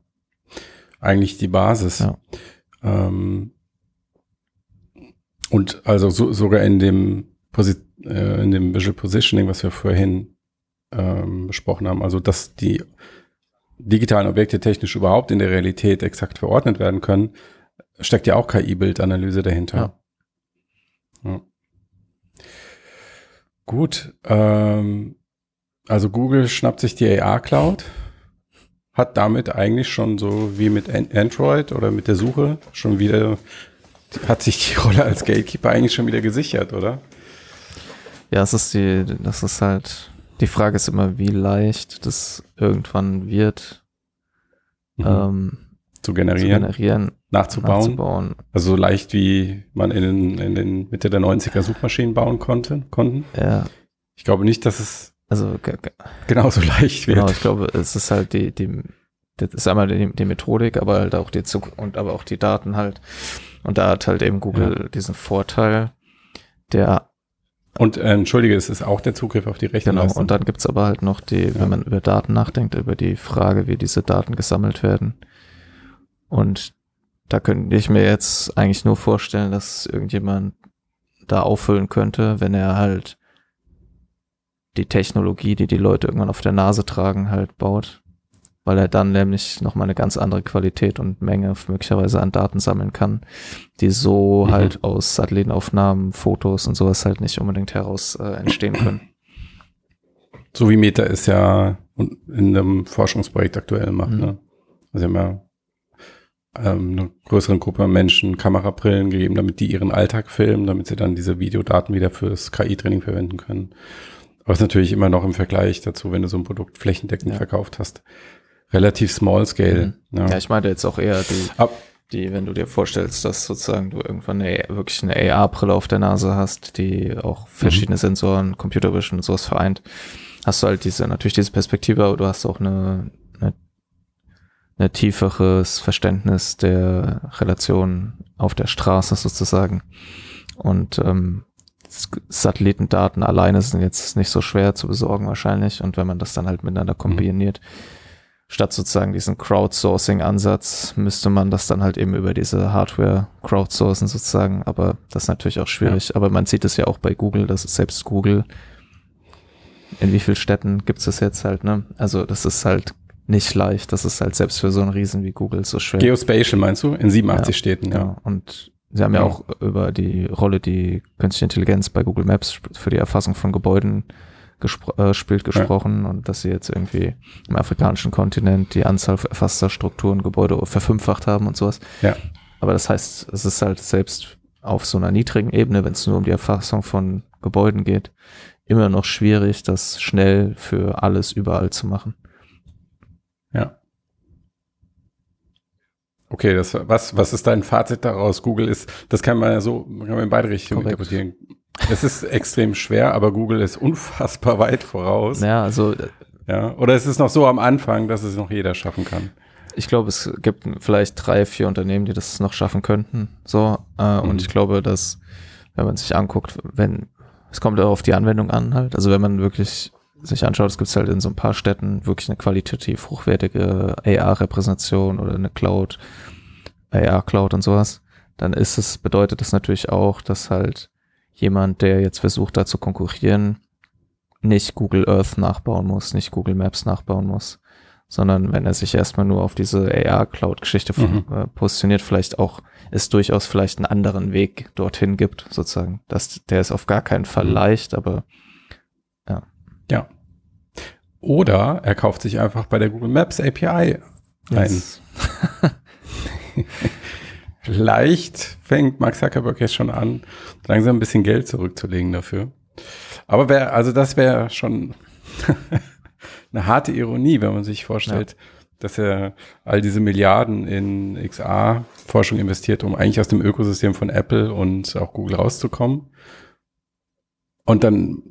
eigentlich die Basis. Ja. Ähm, und also so, sogar in dem, Posi äh, in dem Visual Positioning, was wir vorhin ähm, besprochen haben, also dass die digitalen Objekte technisch überhaupt in der Realität exakt verordnet werden können, steckt ja auch KI-Bildanalyse dahinter. Ja. Ja. Gut, ähm, also Google schnappt sich die AR-Cloud hat damit eigentlich schon so wie mit Android oder mit der Suche schon wieder, hat sich die Rolle als Gatekeeper eigentlich schon wieder gesichert, oder? Ja, es ist die, das ist halt, die Frage ist immer, wie leicht das irgendwann wird, mhm. ähm, zu generieren, zu generieren nachzubauen. nachzubauen. Also so leicht wie man in den, in den Mitte der 90er Suchmaschinen bauen konnte, konnten. Ja. Ich glaube nicht, dass es also genauso leicht wird. Genau, ich glaube, es ist halt die, die, das ist einmal die, die Methodik, aber halt auch die Zug und aber auch die Daten halt. Und da hat halt eben Google ja. diesen Vorteil, der und äh, entschuldige, es ist auch der Zugriff auf die Rechte. Genau, und dann gibt's aber halt noch die, ja. wenn man über Daten nachdenkt, über die Frage, wie diese Daten gesammelt werden. Und da könnte ich mir jetzt eigentlich nur vorstellen, dass irgendjemand da auffüllen könnte, wenn er halt die Technologie, die die Leute irgendwann auf der Nase tragen, halt baut. Weil er dann nämlich nochmal eine ganz andere Qualität und Menge möglicherweise an Daten sammeln kann, die so mhm. halt aus Satellitenaufnahmen, Fotos und sowas halt nicht unbedingt heraus äh, entstehen können. So wie Meta es ja in einem Forschungsprojekt aktuell macht. Mhm. Ne? Also haben ja ähm, eine größere Gruppe Menschen Kamerabrillen gegeben, damit die ihren Alltag filmen, damit sie dann diese Videodaten wieder fürs KI-Training verwenden können. Aber es ist natürlich immer noch im Vergleich dazu, wenn du so ein Produkt flächendeckend ja. verkauft hast, relativ small scale. Mhm. Ja. ja. ich meinte jetzt auch eher die, Ab die, wenn du dir vorstellst, dass sozusagen du irgendwann eine, wirklich eine AR-Brille auf der Nase hast, die auch verschiedene mhm. Sensoren, Computer Vision und sowas vereint, hast du halt diese, natürlich diese Perspektive, aber du hast auch eine, eine, eine tieferes Verständnis der Relation auf der Straße sozusagen. Und ähm, Satellitendaten alleine sind jetzt nicht so schwer zu besorgen wahrscheinlich. Und wenn man das dann halt miteinander mhm. kombiniert, mhm. statt sozusagen diesen Crowdsourcing-Ansatz, müsste man das dann halt eben über diese Hardware crowdsourcen sozusagen. Aber das ist natürlich auch schwierig. Ja. Aber man sieht es ja auch bei Google, dass selbst Google in wie vielen Städten gibt es das jetzt halt, ne? Also das ist halt nicht leicht. Das ist halt selbst für so einen Riesen wie Google so schwer. Geospatial meinst du? In 87 ja, Städten, ja. ja. Und sie haben ja. ja auch über die Rolle, die künstliche Intelligenz bei Google Maps für die Erfassung von Gebäuden gespro äh, spielt, gesprochen und dass sie jetzt irgendwie im afrikanischen Kontinent die Anzahl erfasster Strukturen, Gebäude verfünffacht haben und sowas. Ja. Aber das heißt, es ist halt selbst auf so einer niedrigen Ebene, wenn es nur um die Erfassung von Gebäuden geht, immer noch schwierig, das schnell für alles überall zu machen. Ja. Okay, das, was, was ist dein Fazit daraus? Google ist, das kann man ja so, kann man in beide Richtungen Korrekt. interpretieren. Es ist extrem schwer, aber Google ist unfassbar weit voraus. Ja, also. Äh, ja, oder ist es noch so am Anfang, dass es noch jeder schaffen kann? Ich glaube, es gibt vielleicht drei, vier Unternehmen, die das noch schaffen könnten. So, äh, mhm. und ich glaube, dass, wenn man sich anguckt, wenn, es kommt auch auf die Anwendung an halt. Also wenn man wirklich sich anschaut, es gibt halt in so ein paar Städten wirklich eine qualitativ hochwertige AR-Repräsentation oder eine Cloud, AR-Cloud und sowas, dann ist es, bedeutet das natürlich auch, dass halt jemand, der jetzt versucht, da zu konkurrieren, nicht Google Earth nachbauen muss, nicht Google Maps nachbauen muss, sondern wenn er sich erstmal nur auf diese AR-Cloud-Geschichte mhm. äh, positioniert, vielleicht auch es durchaus vielleicht einen anderen Weg dorthin gibt, sozusagen. Das, der ist auf gar keinen Fall mhm. leicht, aber ja. Oder er kauft sich einfach bei der Google Maps API ein. Vielleicht fängt Mark Zuckerberg jetzt schon an, langsam ein bisschen Geld zurückzulegen dafür. Aber wer, also das wäre schon eine harte Ironie, wenn man sich vorstellt, ja. dass er all diese Milliarden in XA-Forschung investiert, um eigentlich aus dem Ökosystem von Apple und auch Google rauszukommen. Und dann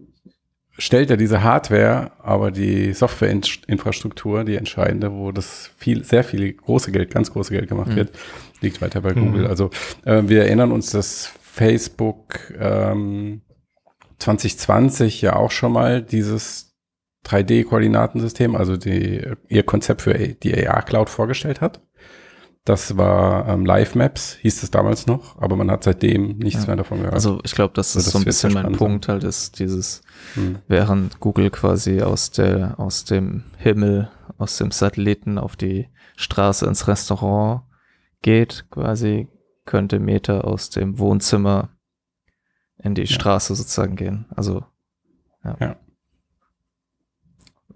stellt er diese Hardware, aber die Softwareinfrastruktur, die entscheidende, wo das viel, sehr viel große Geld, ganz große Geld gemacht mhm. wird, liegt weiter bei mhm. Google. Also äh, wir erinnern uns, dass Facebook ähm, 2020 ja auch schon mal dieses 3D-Koordinatensystem, also die, ihr Konzept für die AR-Cloud vorgestellt hat. Das war ähm, Live Maps, hieß es damals noch, aber man hat seitdem nichts ja. mehr davon gehört. Also ich glaube, das ist also, so ein bisschen mein Punkt halt, ist dieses, hm. während Google quasi aus der, aus dem Himmel, aus dem Satelliten auf die Straße ins Restaurant geht, quasi könnte Meta aus dem Wohnzimmer in die ja. Straße sozusagen gehen. Also ja. ja.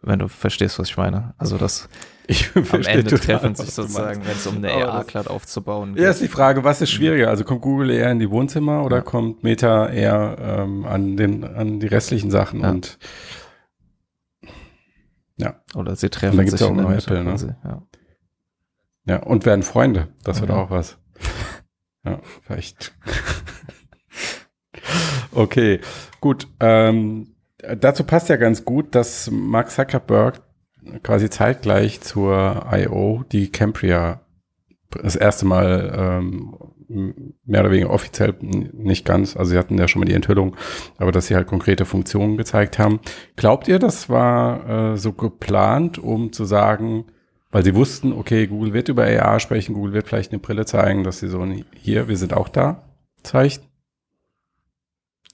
Wenn du verstehst, was ich meine. Also das ich am Ende treffen sich sozusagen, wenn es um eine AR-Cloud aufzubauen geht. Ja, ist die Frage, was ist schwieriger? Also kommt Google eher in die Wohnzimmer oder ja. kommt Meta eher ähm, an, den, an die restlichen Sachen? Ja. Und ja. Oder sie treffen und sich auch in der Apple, ne? ja. ja, und werden Freunde. Das wird auch was. Ja, vielleicht. okay, gut. Ähm, dazu passt ja ganz gut, dass Mark Zuckerberg quasi zeitgleich zur I.O. die Cambria das erste Mal ähm, mehr oder weniger offiziell, nicht ganz, also sie hatten ja schon mal die Enthüllung, aber dass sie halt konkrete Funktionen gezeigt haben. Glaubt ihr, das war äh, so geplant, um zu sagen, weil sie wussten, okay, Google wird über AR sprechen, Google wird vielleicht eine Brille zeigen, dass sie so, hier, wir sind auch da, zeigt?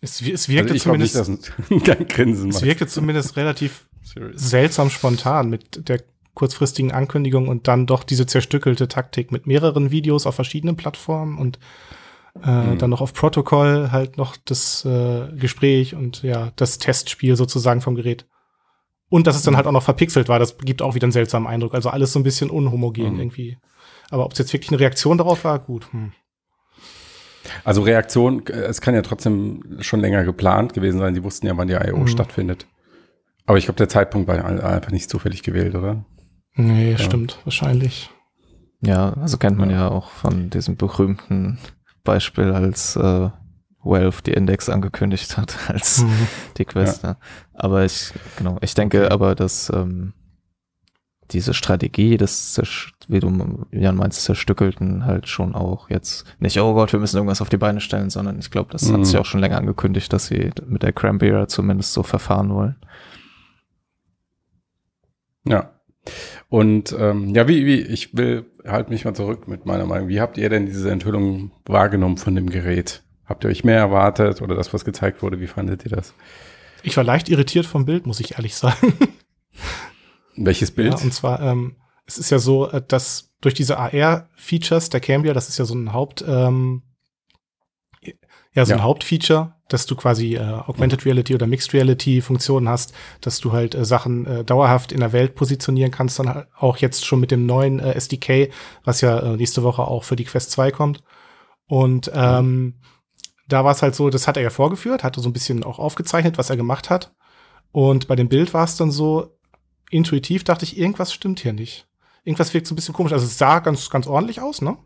Es, es wirkte also zumindest, nicht, es wirkte zumindest relativ seltsam spontan mit der kurzfristigen Ankündigung und dann doch diese zerstückelte Taktik mit mehreren Videos auf verschiedenen Plattformen und äh, mhm. dann noch auf Protokoll halt noch das äh, Gespräch und ja, das Testspiel sozusagen vom Gerät. Und dass es dann mhm. halt auch noch verpixelt war, das gibt auch wieder einen seltsamen Eindruck. Also alles so ein bisschen unhomogen mhm. irgendwie. Aber ob es jetzt wirklich eine Reaktion darauf war, gut. Hm. Also Reaktion, es kann ja trotzdem schon länger geplant gewesen sein. Die wussten ja, wann die I.O. Mhm. stattfindet. Aber ich glaube, der Zeitpunkt war einfach nicht zufällig gewählt, oder? Nee, ja. stimmt, wahrscheinlich. Ja, also kennt man ja. ja auch von diesem berühmten Beispiel, als äh, Wealth die Index angekündigt hat, als mhm. die Quest. Ja. Aber ich, genau, ich denke okay. aber, dass ähm, diese Strategie des, wie du Jan meinst, zerstückelten halt schon auch jetzt nicht, oh Gott, wir müssen irgendwas auf die Beine stellen, sondern ich glaube, das mhm. hat sich auch schon länger angekündigt, dass sie mit der Cranberry zumindest so verfahren wollen. Ja. Und ähm, ja, wie, wie, ich will halt mich mal zurück mit meiner Meinung. Wie habt ihr denn diese Enthüllung wahrgenommen von dem Gerät? Habt ihr euch mehr erwartet oder das, was gezeigt wurde? Wie fandet ihr das? Ich war leicht irritiert vom Bild, muss ich ehrlich sagen. Welches Bild? Ja, und zwar, ähm, es ist ja so, äh, dass durch diese AR-Features der Cambia, das ist ja so ein Haupt, ähm, ja, so ein Hauptfeature, dass du quasi äh, Augmented Reality oder Mixed Reality Funktionen hast, dass du halt äh, Sachen äh, dauerhaft in der Welt positionieren kannst, dann halt auch jetzt schon mit dem neuen äh, SDK, was ja äh, nächste Woche auch für die Quest 2 kommt. Und ähm, da war es halt so, das hat er ja vorgeführt, hatte so ein bisschen auch aufgezeichnet, was er gemacht hat. Und bei dem Bild war es dann so, intuitiv dachte ich, irgendwas stimmt hier nicht. Irgendwas wirkt so ein bisschen komisch. Also es sah ganz, ganz ordentlich aus, ne?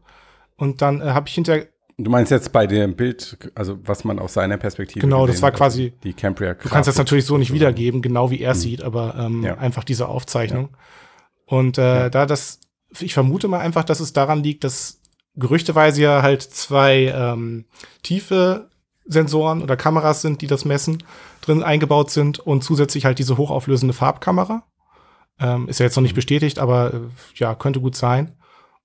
Und dann äh, habe ich hinterher Du meinst jetzt bei dem Bild, also was man aus seiner Perspektive Genau, das war hat, quasi die Cambria. Du kannst das natürlich so nicht wiedergeben, genau wie er mhm. sieht, aber ähm, ja. einfach diese Aufzeichnung. Ja. Und äh, ja. da das, ich vermute mal einfach, dass es daran liegt, dass gerüchteweise ja halt zwei ähm, tiefe Sensoren oder Kameras sind, die das messen, drin eingebaut sind und zusätzlich halt diese hochauflösende Farbkamera. Ähm, ist ja jetzt noch nicht mhm. bestätigt, aber äh, ja, könnte gut sein.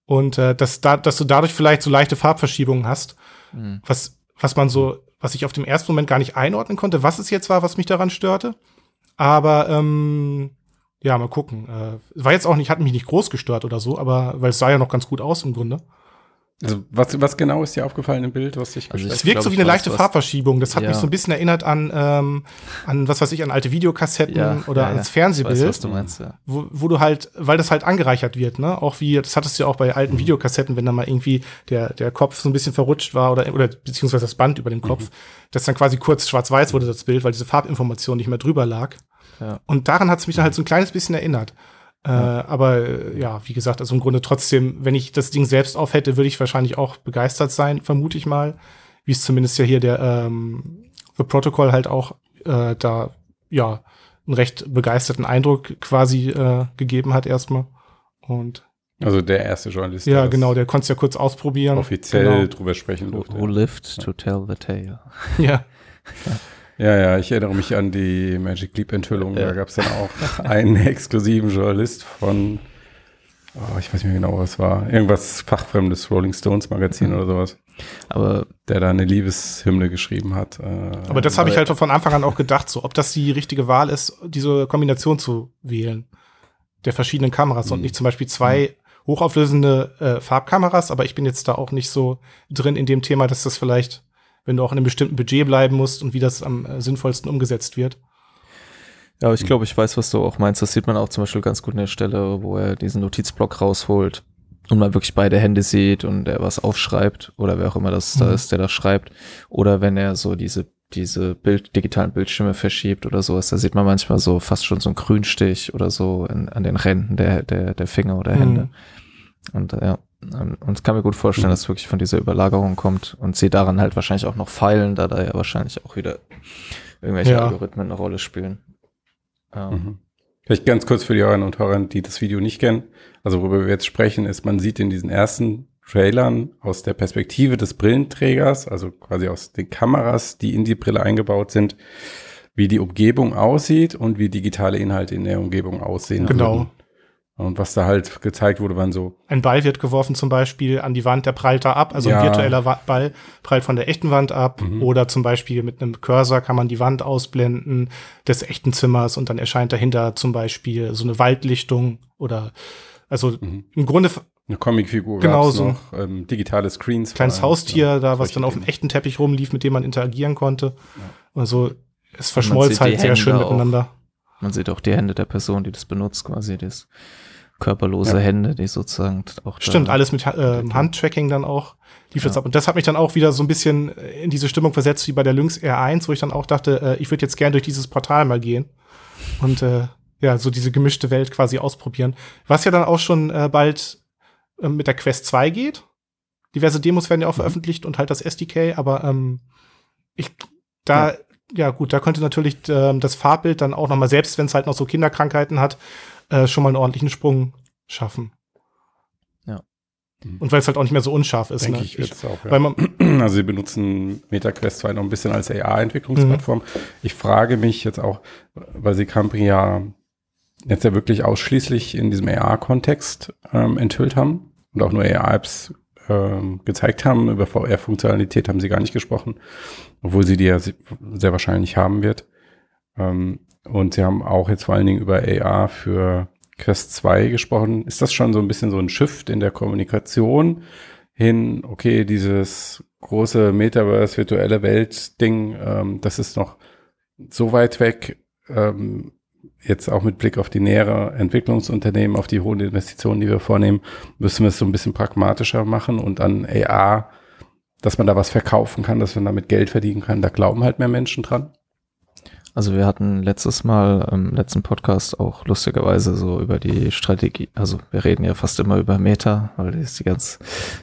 Und äh, dass, da, dass du dadurch vielleicht so leichte Farbverschiebungen hast, mhm. was, was man so, was ich auf dem ersten Moment gar nicht einordnen konnte, was es jetzt war, was mich daran störte. Aber ähm, ja, mal gucken. Äh, war jetzt auch nicht, hat mich nicht groß gestört oder so, aber weil es sah ja noch ganz gut aus im Grunde. Also was, was genau ist dir aufgefallen im Bild, was dich also Es wirkt so wie eine leichte Farbverschiebung. Das hat ja. mich so ein bisschen erinnert an, ähm, an was weiß ich, an alte Videokassetten ja, oder ja, ans Fernsehbild. Weiß, was du meinst, ja. Wo, wo du halt, weil das halt angereichert wird, ne? Auch wie, das hattest du ja auch bei alten mhm. Videokassetten, wenn da mal irgendwie der, der Kopf so ein bisschen verrutscht war oder, oder beziehungsweise das Band über dem Kopf, mhm. dass dann quasi kurz schwarz-weiß wurde das Bild, weil diese Farbinformation nicht mehr drüber lag. Ja. Und daran hat es mich dann halt so ein kleines bisschen erinnert. Äh, aber äh, ja, wie gesagt, also im Grunde trotzdem, wenn ich das Ding selbst auf hätte, würde ich wahrscheinlich auch begeistert sein, vermute ich mal. Wie es zumindest ja hier der ähm, The Protocol halt auch äh, da ja einen recht begeisterten Eindruck quasi äh, gegeben hat erstmal. Und also der erste Journalist. Ja, genau, der konnte es ja kurz ausprobieren. Offiziell genau. drüber sprechen durfte. Who lived to tell the tale. ja. Ja, ja, ich erinnere mich an die Magic Leap Enthüllung. Ja. Da gab es dann auch einen exklusiven Journalist von, oh, ich weiß nicht mehr genau, was war. Irgendwas fachfremdes Rolling Stones Magazin mhm. oder sowas. Aber der da eine Liebeshymne geschrieben hat. Äh, aber das habe ich halt von Anfang an auch gedacht, so ob das die richtige Wahl ist, diese Kombination zu wählen der verschiedenen Kameras mhm. und nicht zum Beispiel zwei mhm. hochauflösende äh, Farbkameras. Aber ich bin jetzt da auch nicht so drin in dem Thema, dass das vielleicht wenn du auch in einem bestimmten Budget bleiben musst und wie das am äh, sinnvollsten umgesetzt wird. Ja, ich glaube, ich weiß, was du auch meinst. Das sieht man auch zum Beispiel ganz gut in der Stelle, wo er diesen Notizblock rausholt und man wirklich beide Hände sieht und er was aufschreibt oder wer auch immer das mhm. da ist, der das schreibt. Oder wenn er so diese, diese Bild, digitalen Bildschirme verschiebt oder sowas, da sieht man manchmal so fast schon so einen Grünstich oder so in, an den Rändern der, der, der Finger oder Hände. Mhm. Und ja, ähm, und kann mir gut vorstellen, mhm. dass es wirklich von dieser Überlagerung kommt und sie daran halt wahrscheinlich auch noch feilen, da da ja wahrscheinlich auch wieder irgendwelche ja. Algorithmen eine Rolle spielen. Ähm. Mhm. Vielleicht ganz kurz für die Hörerinnen und Hörer, die das Video nicht kennen. Also worüber wir jetzt sprechen, ist, man sieht in diesen ersten Trailern aus der Perspektive des Brillenträgers, also quasi aus den Kameras, die in die Brille eingebaut sind, wie die Umgebung aussieht und wie digitale Inhalte in der Umgebung aussehen. Genau. Würden. Und was da halt gezeigt wurde, waren so. Ein Ball wird geworfen zum Beispiel an die Wand, der prallt da ab. Also ja. ein virtueller Ball prallt von der echten Wand ab. Mhm. Oder zum Beispiel mit einem Cursor kann man die Wand ausblenden des echten Zimmers und dann erscheint dahinter zum Beispiel so eine Waldlichtung oder also mhm. im Grunde eine Comicfigur, genau so noch, ähm, digitale Screens. Kleines Haustier ja, da, was dann auf dem echten Teppich rumlief, mit dem man interagieren konnte. Ja. Also es verschmolz halt sehr schön miteinander. Man sieht auch die Hände der Person, die das benutzt, quasi das körperlose ja. Hände, die sozusagen auch. Stimmt, alles mit äh, Handtracking dann auch lief ja. ab. Und das hat mich dann auch wieder so ein bisschen in diese Stimmung versetzt wie bei der Lynx R1, wo ich dann auch dachte, äh, ich würde jetzt gern durch dieses Portal mal gehen und äh, ja, so diese gemischte Welt quasi ausprobieren. Was ja dann auch schon äh, bald äh, mit der Quest 2 geht. Diverse Demos werden ja auch mhm. veröffentlicht und halt das SDK, aber ähm, ich da ja ja gut, da könnte natürlich äh, das Farbbild dann auch noch mal, selbst wenn es halt noch so Kinderkrankheiten hat, äh, schon mal einen ordentlichen Sprung schaffen. Ja. Und weil es halt auch nicht mehr so unscharf ist. Denke ne? ich jetzt auch, ja. weil man Also sie benutzen MetaQuest 2 noch ein bisschen als AR-Entwicklungsplattform. Mhm. Ich frage mich jetzt auch, weil sie Campri ja jetzt ja wirklich ausschließlich in diesem AR-Kontext ähm, enthüllt haben und auch nur AR-Apps ähm, gezeigt haben. Über VR-Funktionalität haben sie gar nicht gesprochen, obwohl sie die ja sehr wahrscheinlich haben wird. Ähm, und sie haben auch jetzt vor allen Dingen über AR für Quest 2 gesprochen. Ist das schon so ein bisschen so ein Shift in der Kommunikation hin, okay, dieses große Metaverse, virtuelle Welt-Ding, ähm, das ist noch so weit weg, ähm, jetzt auch mit Blick auf die nähere Entwicklungsunternehmen, auf die hohen Investitionen, die wir vornehmen, müssen wir es so ein bisschen pragmatischer machen und an AR, dass man da was verkaufen kann, dass man damit Geld verdienen kann, da glauben halt mehr Menschen dran. Also wir hatten letztes Mal im letzten Podcast auch lustigerweise so über die Strategie, also wir reden ja fast immer über Meta, weil das ist die ganz,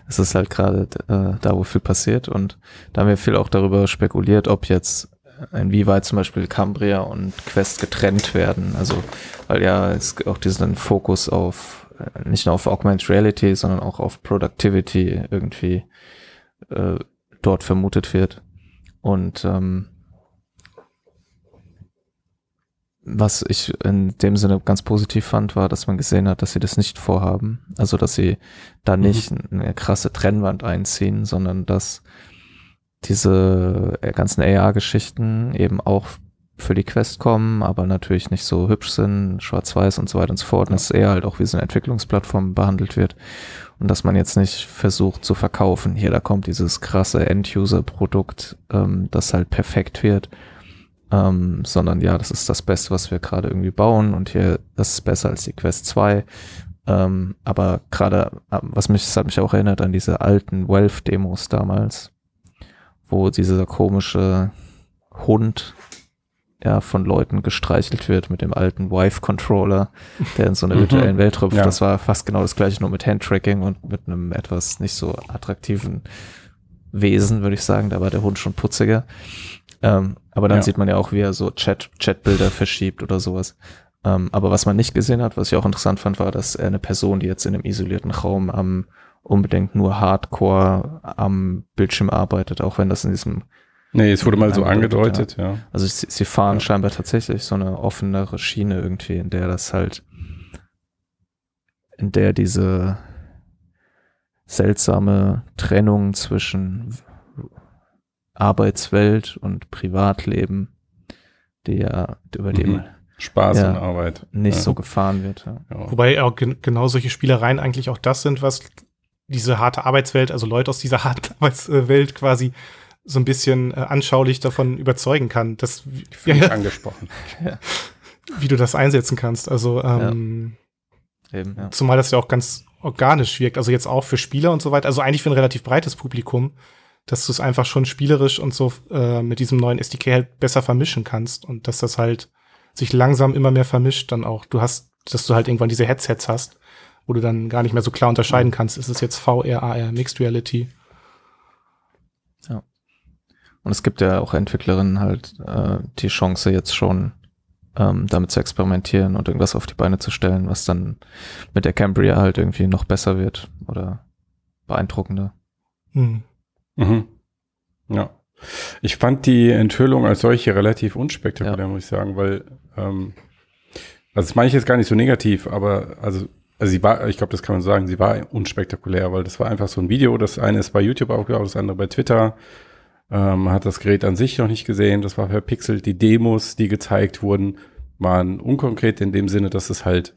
es ist halt gerade äh, da, wo viel passiert und da haben wir viel auch darüber spekuliert, ob jetzt inwieweit zum Beispiel Cambria und Quest getrennt werden. Also weil ja es auch diesen Fokus auf äh, nicht nur auf Augmented Reality, sondern auch auf Productivity irgendwie äh, dort vermutet wird. Und ähm, was ich in dem Sinne ganz positiv fand, war, dass man gesehen hat, dass sie das nicht vorhaben. Also, dass sie da mhm. nicht mhm. eine krasse Trennwand einziehen, sondern dass diese äh, ganzen AR-Geschichten eben auch für die Quest kommen, aber natürlich nicht so hübsch sind, schwarz-weiß und so weiter und so fort. Und es eher halt auch wie so eine Entwicklungsplattform behandelt wird. Und dass man jetzt nicht versucht zu verkaufen. Hier, da kommt dieses krasse End-User-Produkt, ähm, das halt perfekt wird ähm, sondern ja, das ist das Beste, was wir gerade irgendwie bauen und hier, das ist besser als die Quest 2. Ähm, aber gerade, äh, was mich, das hat mich auch erinnert an diese alten Wealth-Demos damals, wo dieser komische Hund ja, von Leuten gestreichelt wird mit dem alten Wife-Controller, der in so einer mhm. virtuellen Welt hüpft. Ja. Das war fast genau das gleiche, nur mit Handtracking und mit einem etwas nicht so attraktiven Wesen, würde ich sagen. Da war der Hund schon putziger. Ähm, aber dann ja. sieht man ja auch, wie er so Chat, Chatbilder verschiebt oder sowas. Ähm, aber was man nicht gesehen hat, was ich auch interessant fand, war, dass eine Person, die jetzt in einem isolierten Raum am unbedingt nur Hardcore am Bildschirm arbeitet, auch wenn das in diesem Nee, es wurde mal so angedeutet, ja. ja. Also sie, sie fahren ja. scheinbar tatsächlich so eine offenere Schiene irgendwie, in der das halt, in der diese seltsame Trennung zwischen Arbeitswelt und Privatleben, ja über mhm. dem Spaß ja, und Arbeit nicht ja. so gefahren wird. Ja. Wobei auch gen genau solche Spielereien eigentlich auch das sind, was diese harte Arbeitswelt, also Leute aus dieser harten Arbeitswelt quasi so ein bisschen äh, anschaulich davon überzeugen kann, dass ja, angesprochen, wie du das einsetzen kannst. Also ähm, Eben, zumal das ja auch ganz organisch wirkt, also jetzt auch für Spieler und so weiter, also eigentlich für ein relativ breites Publikum dass du es einfach schon spielerisch und so äh, mit diesem neuen SDK halt besser vermischen kannst und dass das halt sich langsam immer mehr vermischt dann auch. Du hast, dass du halt irgendwann diese Headsets hast, wo du dann gar nicht mehr so klar unterscheiden kannst, ist es jetzt VR, AR, Mixed Reality. Ja. Und es gibt ja auch Entwicklerinnen halt äh, die Chance jetzt schon ähm, damit zu experimentieren und irgendwas auf die Beine zu stellen, was dann mit der Cambria halt irgendwie noch besser wird oder beeindruckender. Hm. Mhm. Ja. Ich fand die Enthüllung als solche relativ unspektakulär, ja. muss ich sagen, weil, ähm, also das meine ich jetzt gar nicht so negativ, aber also, also sie war, ich glaube, das kann man sagen, sie war unspektakulär, weil das war einfach so ein Video, das eine ist bei YouTube aufgebaut, das andere bei Twitter. Ähm, man hat das Gerät an sich noch nicht gesehen, das war verpixelt. Die Demos, die gezeigt wurden, waren unkonkret in dem Sinne, dass es halt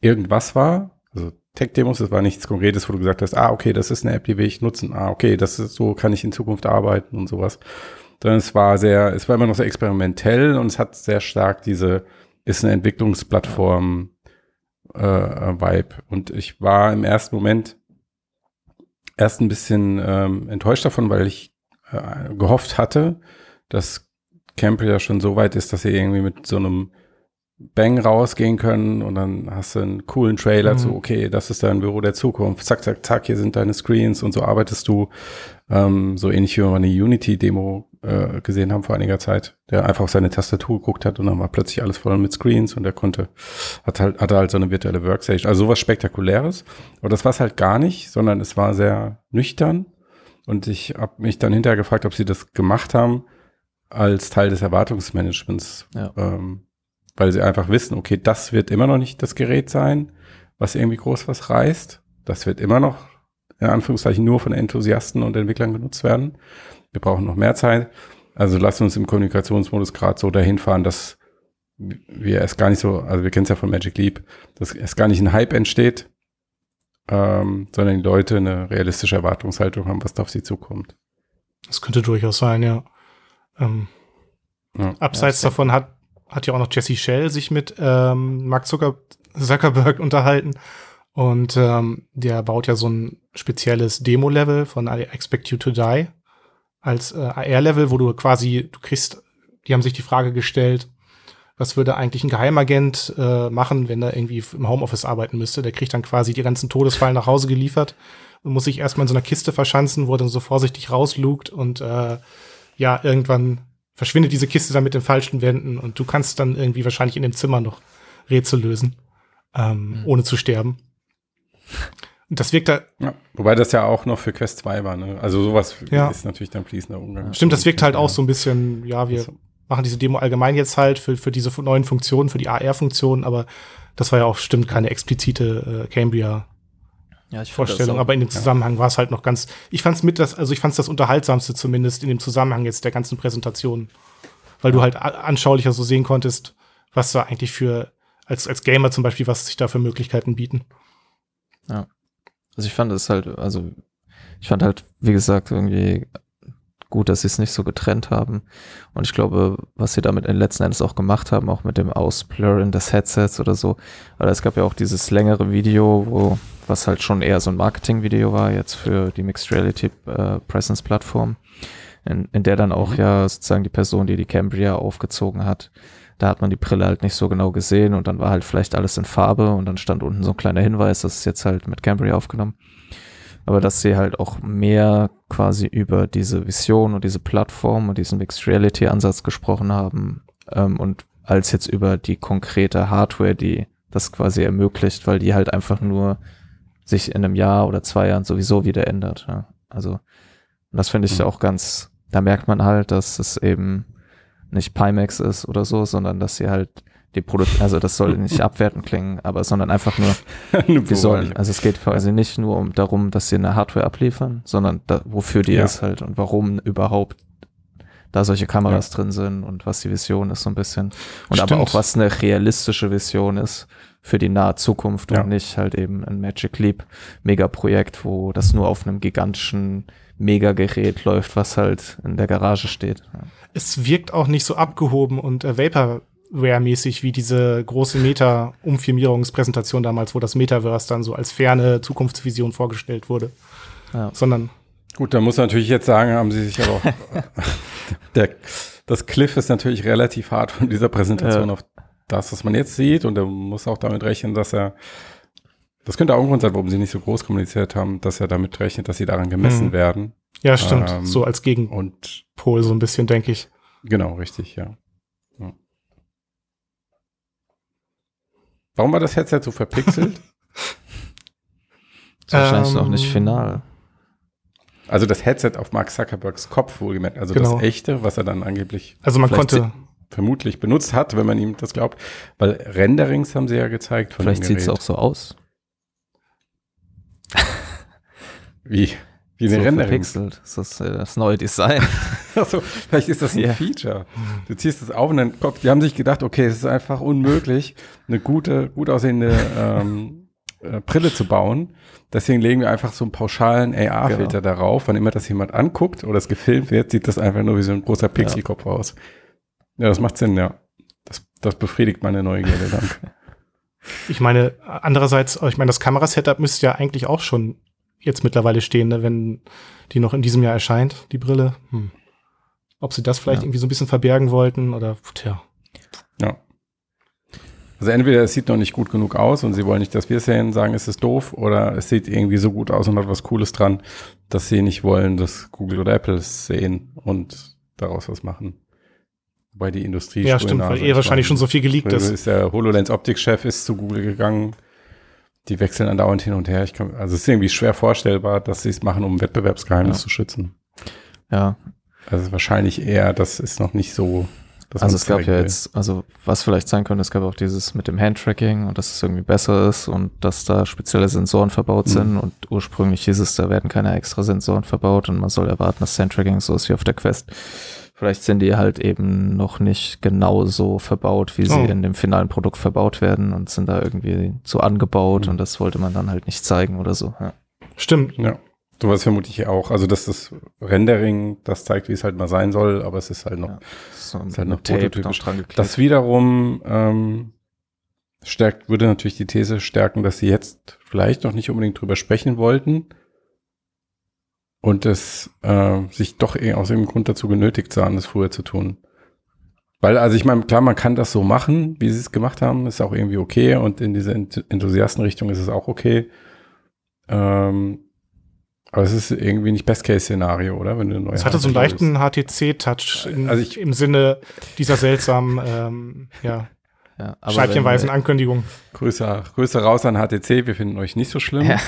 irgendwas war. Also Tech-Demos, das war nichts Konkretes, wo du gesagt hast, ah, okay, das ist eine App, die will ich nutzen, ah, okay, das ist, so kann ich in Zukunft arbeiten und sowas. Sondern es war sehr, es war immer noch sehr experimentell und es hat sehr stark diese, ist eine Entwicklungsplattform äh, Vibe. Und ich war im ersten Moment erst ein bisschen ähm, enttäuscht davon, weil ich äh, gehofft hatte, dass Camp ja schon so weit ist, dass sie irgendwie mit so einem Bang rausgehen können und dann hast du einen coolen Trailer mhm. zu, okay, das ist dein Büro der Zukunft, zack, zack, zack, hier sind deine Screens und so arbeitest du. Ähm, so ähnlich wie wir eine Unity-Demo äh, gesehen haben vor einiger Zeit, der einfach auf seine Tastatur geguckt hat und dann war plötzlich alles voll mit Screens und er konnte, hat halt, hatte halt so eine virtuelle Workstation. Also sowas Spektakuläres. Aber das war es halt gar nicht, sondern es war sehr nüchtern. Und ich habe mich dann hinterher gefragt, ob sie das gemacht haben als Teil des Erwartungsmanagements. Ja. Ähm, weil sie einfach wissen, okay, das wird immer noch nicht das Gerät sein, was irgendwie groß was reißt. Das wird immer noch, in Anführungszeichen, nur von Enthusiasten und Entwicklern genutzt werden. Wir brauchen noch mehr Zeit. Also lassen uns im Kommunikationsmodus gerade so dahin fahren, dass wir es gar nicht so, also wir kennen es ja von Magic Leap, dass es gar nicht ein Hype entsteht, ähm, sondern die Leute eine realistische Erwartungshaltung haben, was da auf sie zukommt. Das könnte durchaus sein, ja. Ähm, ja abseits ja, davon hat, hat ja auch noch Jesse Shell sich mit ähm, Mark Zucker Zuckerberg unterhalten. Und ähm, der baut ja so ein spezielles Demo-Level von I Expect You to Die als äh, AR-Level, wo du quasi, du kriegst, die haben sich die Frage gestellt, was würde eigentlich ein Geheimagent äh, machen, wenn er irgendwie im Homeoffice arbeiten müsste? Der kriegt dann quasi die ganzen Todesfallen nach Hause geliefert und muss sich erstmal in so einer Kiste verschanzen, wo er dann so vorsichtig rauslugt und äh, ja, irgendwann verschwindet diese Kiste dann mit den falschen Wänden und du kannst dann irgendwie wahrscheinlich in dem Zimmer noch Rätsel lösen, ähm, mhm. ohne zu sterben. Und das wirkt da. Ja, wobei das ja auch noch für Quest 2 war, ne? Also sowas ja. ist natürlich dann fließender Umgang. Stimmt, das wirkt halt auch so ein bisschen, ja, wir also. machen diese Demo allgemein jetzt halt für, für diese neuen Funktionen, für die AR-Funktionen, aber das war ja auch stimmt keine explizite äh, Cambria ja, ich Vorstellung, auch, aber in dem Zusammenhang ja. war es halt noch ganz. Ich fand es mit das, also ich fand es das unterhaltsamste zumindest in dem Zusammenhang jetzt der ganzen Präsentation, weil ja. du halt anschaulicher so sehen konntest, was da eigentlich für als als Gamer zum Beispiel, was sich da für Möglichkeiten bieten. Ja, also ich fand es halt, also ich fand halt, wie gesagt, irgendwie gut, dass sie es nicht so getrennt haben. Und ich glaube, was sie damit in letzten Endes auch gemacht haben, auch mit dem Ausblurren des Headsets oder so, weil es gab ja auch dieses längere Video, wo was halt schon eher so ein Marketing-Video war jetzt für die Mixed Reality äh, Presence Plattform, in, in der dann auch mhm. ja sozusagen die Person, die die Cambria aufgezogen hat, da hat man die Brille halt nicht so genau gesehen und dann war halt vielleicht alles in Farbe und dann stand unten so ein kleiner Hinweis, das ist jetzt halt mit Cambria aufgenommen. Aber dass sie halt auch mehr quasi über diese Vision und diese Plattform und diesen Mixed Reality Ansatz gesprochen haben ähm, und als jetzt über die konkrete Hardware, die das quasi ermöglicht, weil die halt einfach nur sich in einem Jahr oder zwei Jahren sowieso wieder ändert. Ja. Also das finde ich mhm. auch ganz, da merkt man halt, dass es eben nicht Pimax ist oder so, sondern dass sie halt die Produkt, also das soll nicht abwertend klingen, aber sondern einfach nur, die sollen, also es geht quasi nicht nur um darum, dass sie eine Hardware abliefern, sondern da, wofür die ja. ist halt und warum überhaupt da solche Kameras ja. drin sind und was die Vision ist so ein bisschen und Stimmt. aber auch was eine realistische Vision ist für die nahe Zukunft ja. und nicht halt eben ein Magic Leap Megaprojekt, wo das nur auf einem gigantischen Megagerät läuft, was halt in der Garage steht. Ja. Es wirkt auch nicht so abgehoben und äh, Vaporware-mäßig wie diese große Meta-Umfirmierungspräsentation damals, wo das Metaverse dann so als ferne Zukunftsvision vorgestellt wurde. Ja. Sondern Gut, da muss man natürlich jetzt sagen, haben sie sich aber auch. der, das Cliff ist natürlich relativ hart von dieser Präsentation ja. auf das, was man jetzt sieht. Und er muss auch damit rechnen, dass er, das könnte auch ein Grund sein, warum sie nicht so groß kommuniziert haben, dass er damit rechnet, dass sie daran gemessen mhm. werden. Ja, stimmt. Ähm, so als Gegenpol so ein bisschen, denke ich. Genau, richtig, ja. ja. Warum war das Headset so verpixelt? das ist wahrscheinlich noch nicht ähm, final. Also das Headset auf Mark Zuckerbergs Kopf wohlgemerkt, also genau. das echte, was er dann angeblich also man konnte vermutlich benutzt hat, wenn man ihm das glaubt. Weil Renderings haben sie ja gezeigt. Von Vielleicht sieht es auch so aus. Wie? Wie eine so Renderings? Das ist äh, das neue Design. also, vielleicht ist das ein yeah. Feature. Du ziehst es auf und dann kommt, die haben sich gedacht, okay, es ist einfach unmöglich, eine gute, gut aussehende ähm, äh, Brille zu bauen. Deswegen legen wir einfach so einen pauschalen AR-Filter genau. darauf. Wann immer das jemand anguckt oder es gefilmt wird, sieht das einfach nur wie so ein großer Pixelkopf ja. aus. Ja, das macht Sinn, ja. Das, das befriedigt meine Neugierde, danke. Ich meine, andererseits, ich meine, das Kamerasetup müsste ja eigentlich auch schon jetzt mittlerweile stehen, ne, wenn die noch in diesem Jahr erscheint, die Brille. Hm. Ob sie das vielleicht ja. irgendwie so ein bisschen verbergen wollten oder, tja. Ja. Also entweder es sieht noch nicht gut genug aus und sie wollen nicht, dass wir es sehen, sagen, es ist doof, oder es sieht irgendwie so gut aus und hat was Cooles dran, dass sie nicht wollen, dass Google oder Apple es sehen und daraus was machen. Wobei die Industrie Ja, stimmt, weil eh wahrscheinlich schon so viel geleakt ist. ist der HoloLens Optik-Chef ist zu Google gegangen. Die wechseln andauernd hin und her. Ich kann, also es ist irgendwie schwer vorstellbar, dass sie es machen, um Wettbewerbsgeheimnis ja. zu schützen. Ja. Also wahrscheinlich eher, das ist noch nicht so. Also es gab ja will. jetzt, also was vielleicht sein könnte, es gab auch dieses mit dem Handtracking und dass es irgendwie besser ist und dass da spezielle Sensoren verbaut mhm. sind und ursprünglich hieß es, da werden keine extra Sensoren verbaut und man soll erwarten, dass Handtracking so ist wie auf der Quest Vielleicht sind die halt eben noch nicht genau so verbaut, wie sie oh. in dem finalen Produkt verbaut werden und sind da irgendwie so angebaut mhm. und das wollte man dann halt nicht zeigen oder so. Ja. Stimmt. Ja. Sowas vermute ich auch. Also, dass das Rendering das zeigt, wie es halt mal sein soll, aber es ist halt noch, ja, so ist halt noch prototypisch. Noch das wiederum ähm, stärkt, würde natürlich die These stärken, dass sie jetzt vielleicht noch nicht unbedingt drüber sprechen wollten und es äh, sich doch eh aus irgendeinem Grund dazu genötigt sahen, das früher zu tun. Weil, also ich meine, klar, man kann das so machen, wie sie es gemacht haben, ist auch irgendwie okay und in diese Enthusiastenrichtung ist es auch okay. Ähm, aber es ist irgendwie nicht Best-Case-Szenario, oder? Wenn du es hatte so einen leichten HTC-Touch also im Sinne dieser seltsamen, ähm, ja, ja scheibchenweisen Ankündigung. Grüße, Grüße raus an HTC, wir finden euch nicht so schlimm. Ja.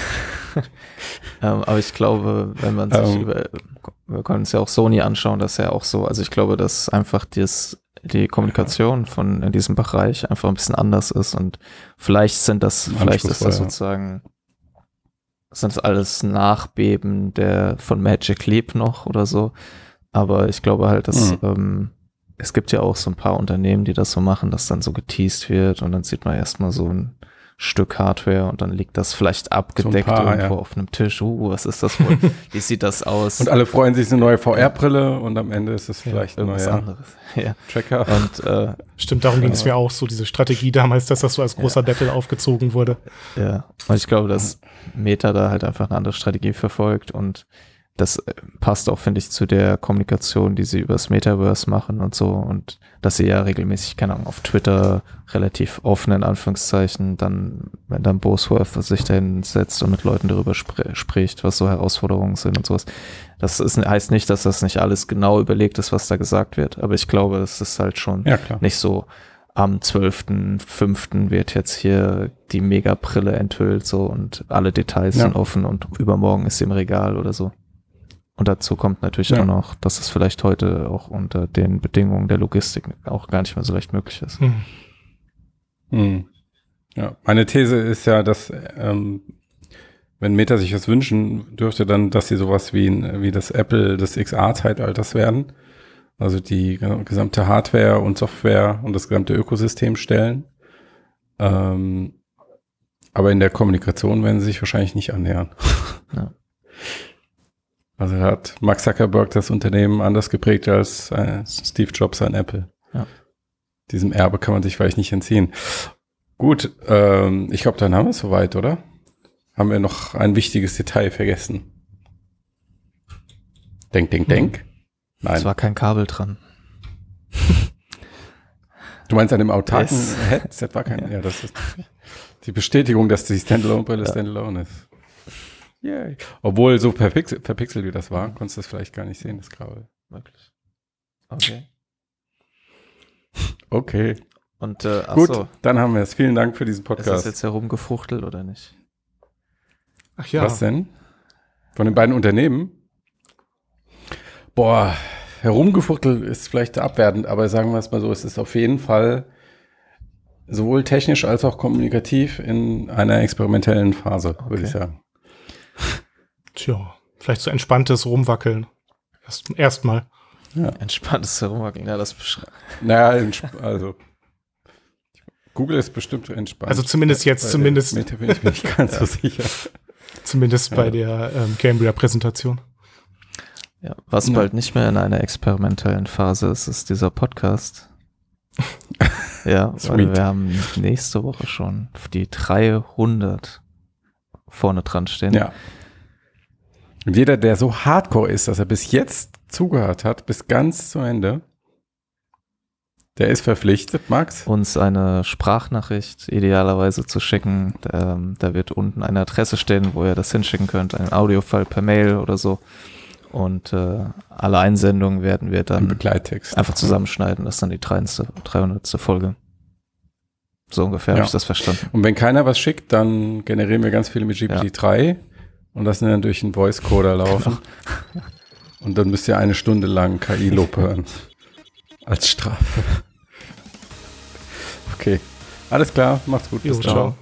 ähm, aber ich glaube, wenn man sich ähm, über, wir können uns ja auch Sony anschauen, das ist ja auch so. Also ich glaube, dass einfach das, die Kommunikation von in diesem Bereich einfach ein bisschen anders ist und vielleicht sind das, vielleicht ist das sozusagen sind das alles Nachbeben der von Magic Leap noch oder so. Aber ich glaube halt, dass mhm. ähm, es gibt ja auch so ein paar Unternehmen, die das so machen, dass dann so geteased wird und dann sieht man erstmal so ein Stück Hardware und dann liegt das vielleicht abgedeckt so paar, irgendwo ja. auf einem Tisch. Uh, was ist das wohl? Wie sieht das aus? Und alle freuen sich, eine neue VR-Brille und am Ende ist es vielleicht ja, ein neuer anderes. Ja. Tracker. Und, äh, Stimmt, darum ging es mir auch so, diese Strategie damals, dass das so als großer ja. Deckel aufgezogen wurde. Ja, und ich glaube, dass Meta da halt einfach eine andere Strategie verfolgt und das äh, passt auch, finde ich, zu der Kommunikation, die sie übers Metaverse machen und so. Und dass sie ja regelmäßig, keine Ahnung, auf Twitter relativ offen in Anführungszeichen, dann, wenn dann Bosworth sich dahin setzt und mit Leuten darüber spr spricht, was so Herausforderungen sind und sowas. Das ist, heißt nicht, dass das nicht alles genau überlegt ist, was da gesagt wird. Aber ich glaube, es ist halt schon ja, nicht so, am 12.05. wird jetzt hier die Megabrille enthüllt so und alle Details ja. sind offen und übermorgen ist sie im Regal oder so. Und dazu kommt natürlich ja. auch noch, dass es vielleicht heute auch unter den Bedingungen der Logistik auch gar nicht mehr so leicht möglich ist. Hm. Hm. Ja, meine These ist ja, dass ähm, wenn Meta sich das wünschen dürfte, dann, dass sie sowas wie, wie das Apple des XR-Zeitalters werden. Also die gesamte Hardware und Software und das gesamte Ökosystem stellen. Ähm, aber in der Kommunikation werden sie sich wahrscheinlich nicht annähern. Ja. Also hat Max Zuckerberg das Unternehmen anders geprägt als äh, Steve Jobs an Apple. Ja. Diesem Erbe kann man sich vielleicht nicht entziehen. Gut, ähm, ich glaube, dann haben wir es soweit, oder? Haben wir noch ein wichtiges Detail vergessen? Denk, denk, denk. Hm. Nein. Es war kein Kabel dran. Du meinst an dem autarken yes. Headset war kein, ja. ja, das ist die Bestätigung, dass die Standalone-Brille ja. Standalone ist. Yay. Obwohl, so verpixel, verpixelt wie das war, konntest du das vielleicht gar nicht sehen, das Gravel. Wirklich. Okay. Okay. Und, äh, Gut, so. dann haben wir es. Vielen Dank für diesen Podcast. Ist das jetzt herumgefuchtelt oder nicht? Ach ja. Was denn? Von den beiden Unternehmen? Boah, herumgefuchtelt ist vielleicht abwertend, aber sagen wir es mal so, es ist auf jeden Fall sowohl technisch als auch kommunikativ in einer experimentellen Phase, okay. würde ich sagen. Tja, vielleicht so entspanntes Rumwackeln. Erstmal. Erst ja. Entspanntes Rumwackeln, ja, das beschreibt. Naja, also. Google ist bestimmt entspannt. Also zumindest jetzt, bei zumindest. Meta bin ich mir nicht ganz so sicher. Zumindest ja. bei der ähm, Cambria-Präsentation. Ja, was ja. bald nicht mehr in einer experimentellen Phase ist, ist dieser Podcast. ja, weil wir haben nächste Woche schon die 300 vorne dran stehen. Ja. Und jeder, der so hardcore ist, dass er bis jetzt zugehört hat, bis ganz zu Ende, der ist verpflichtet, Max. Uns eine Sprachnachricht idealerweise zu schicken. Da, da wird unten eine Adresse stehen, wo ihr das hinschicken könnt, ein Audiofile per Mail oder so. Und äh, alle Einsendungen werden wir dann einfach zusammenschneiden. Das ist dann die 300. 300. Folge. So ungefähr ja. habe ich das verstanden. Und wenn keiner was schickt, dann generieren wir ganz viele mit GPT-3 ja. Und lassen dann durch einen Voice-Coder laufen. Genau. Und dann müsst ihr eine Stunde lang KI-Lob hören. Als Strafe. Okay. Alles klar, macht's gut. Bis jo, ciao.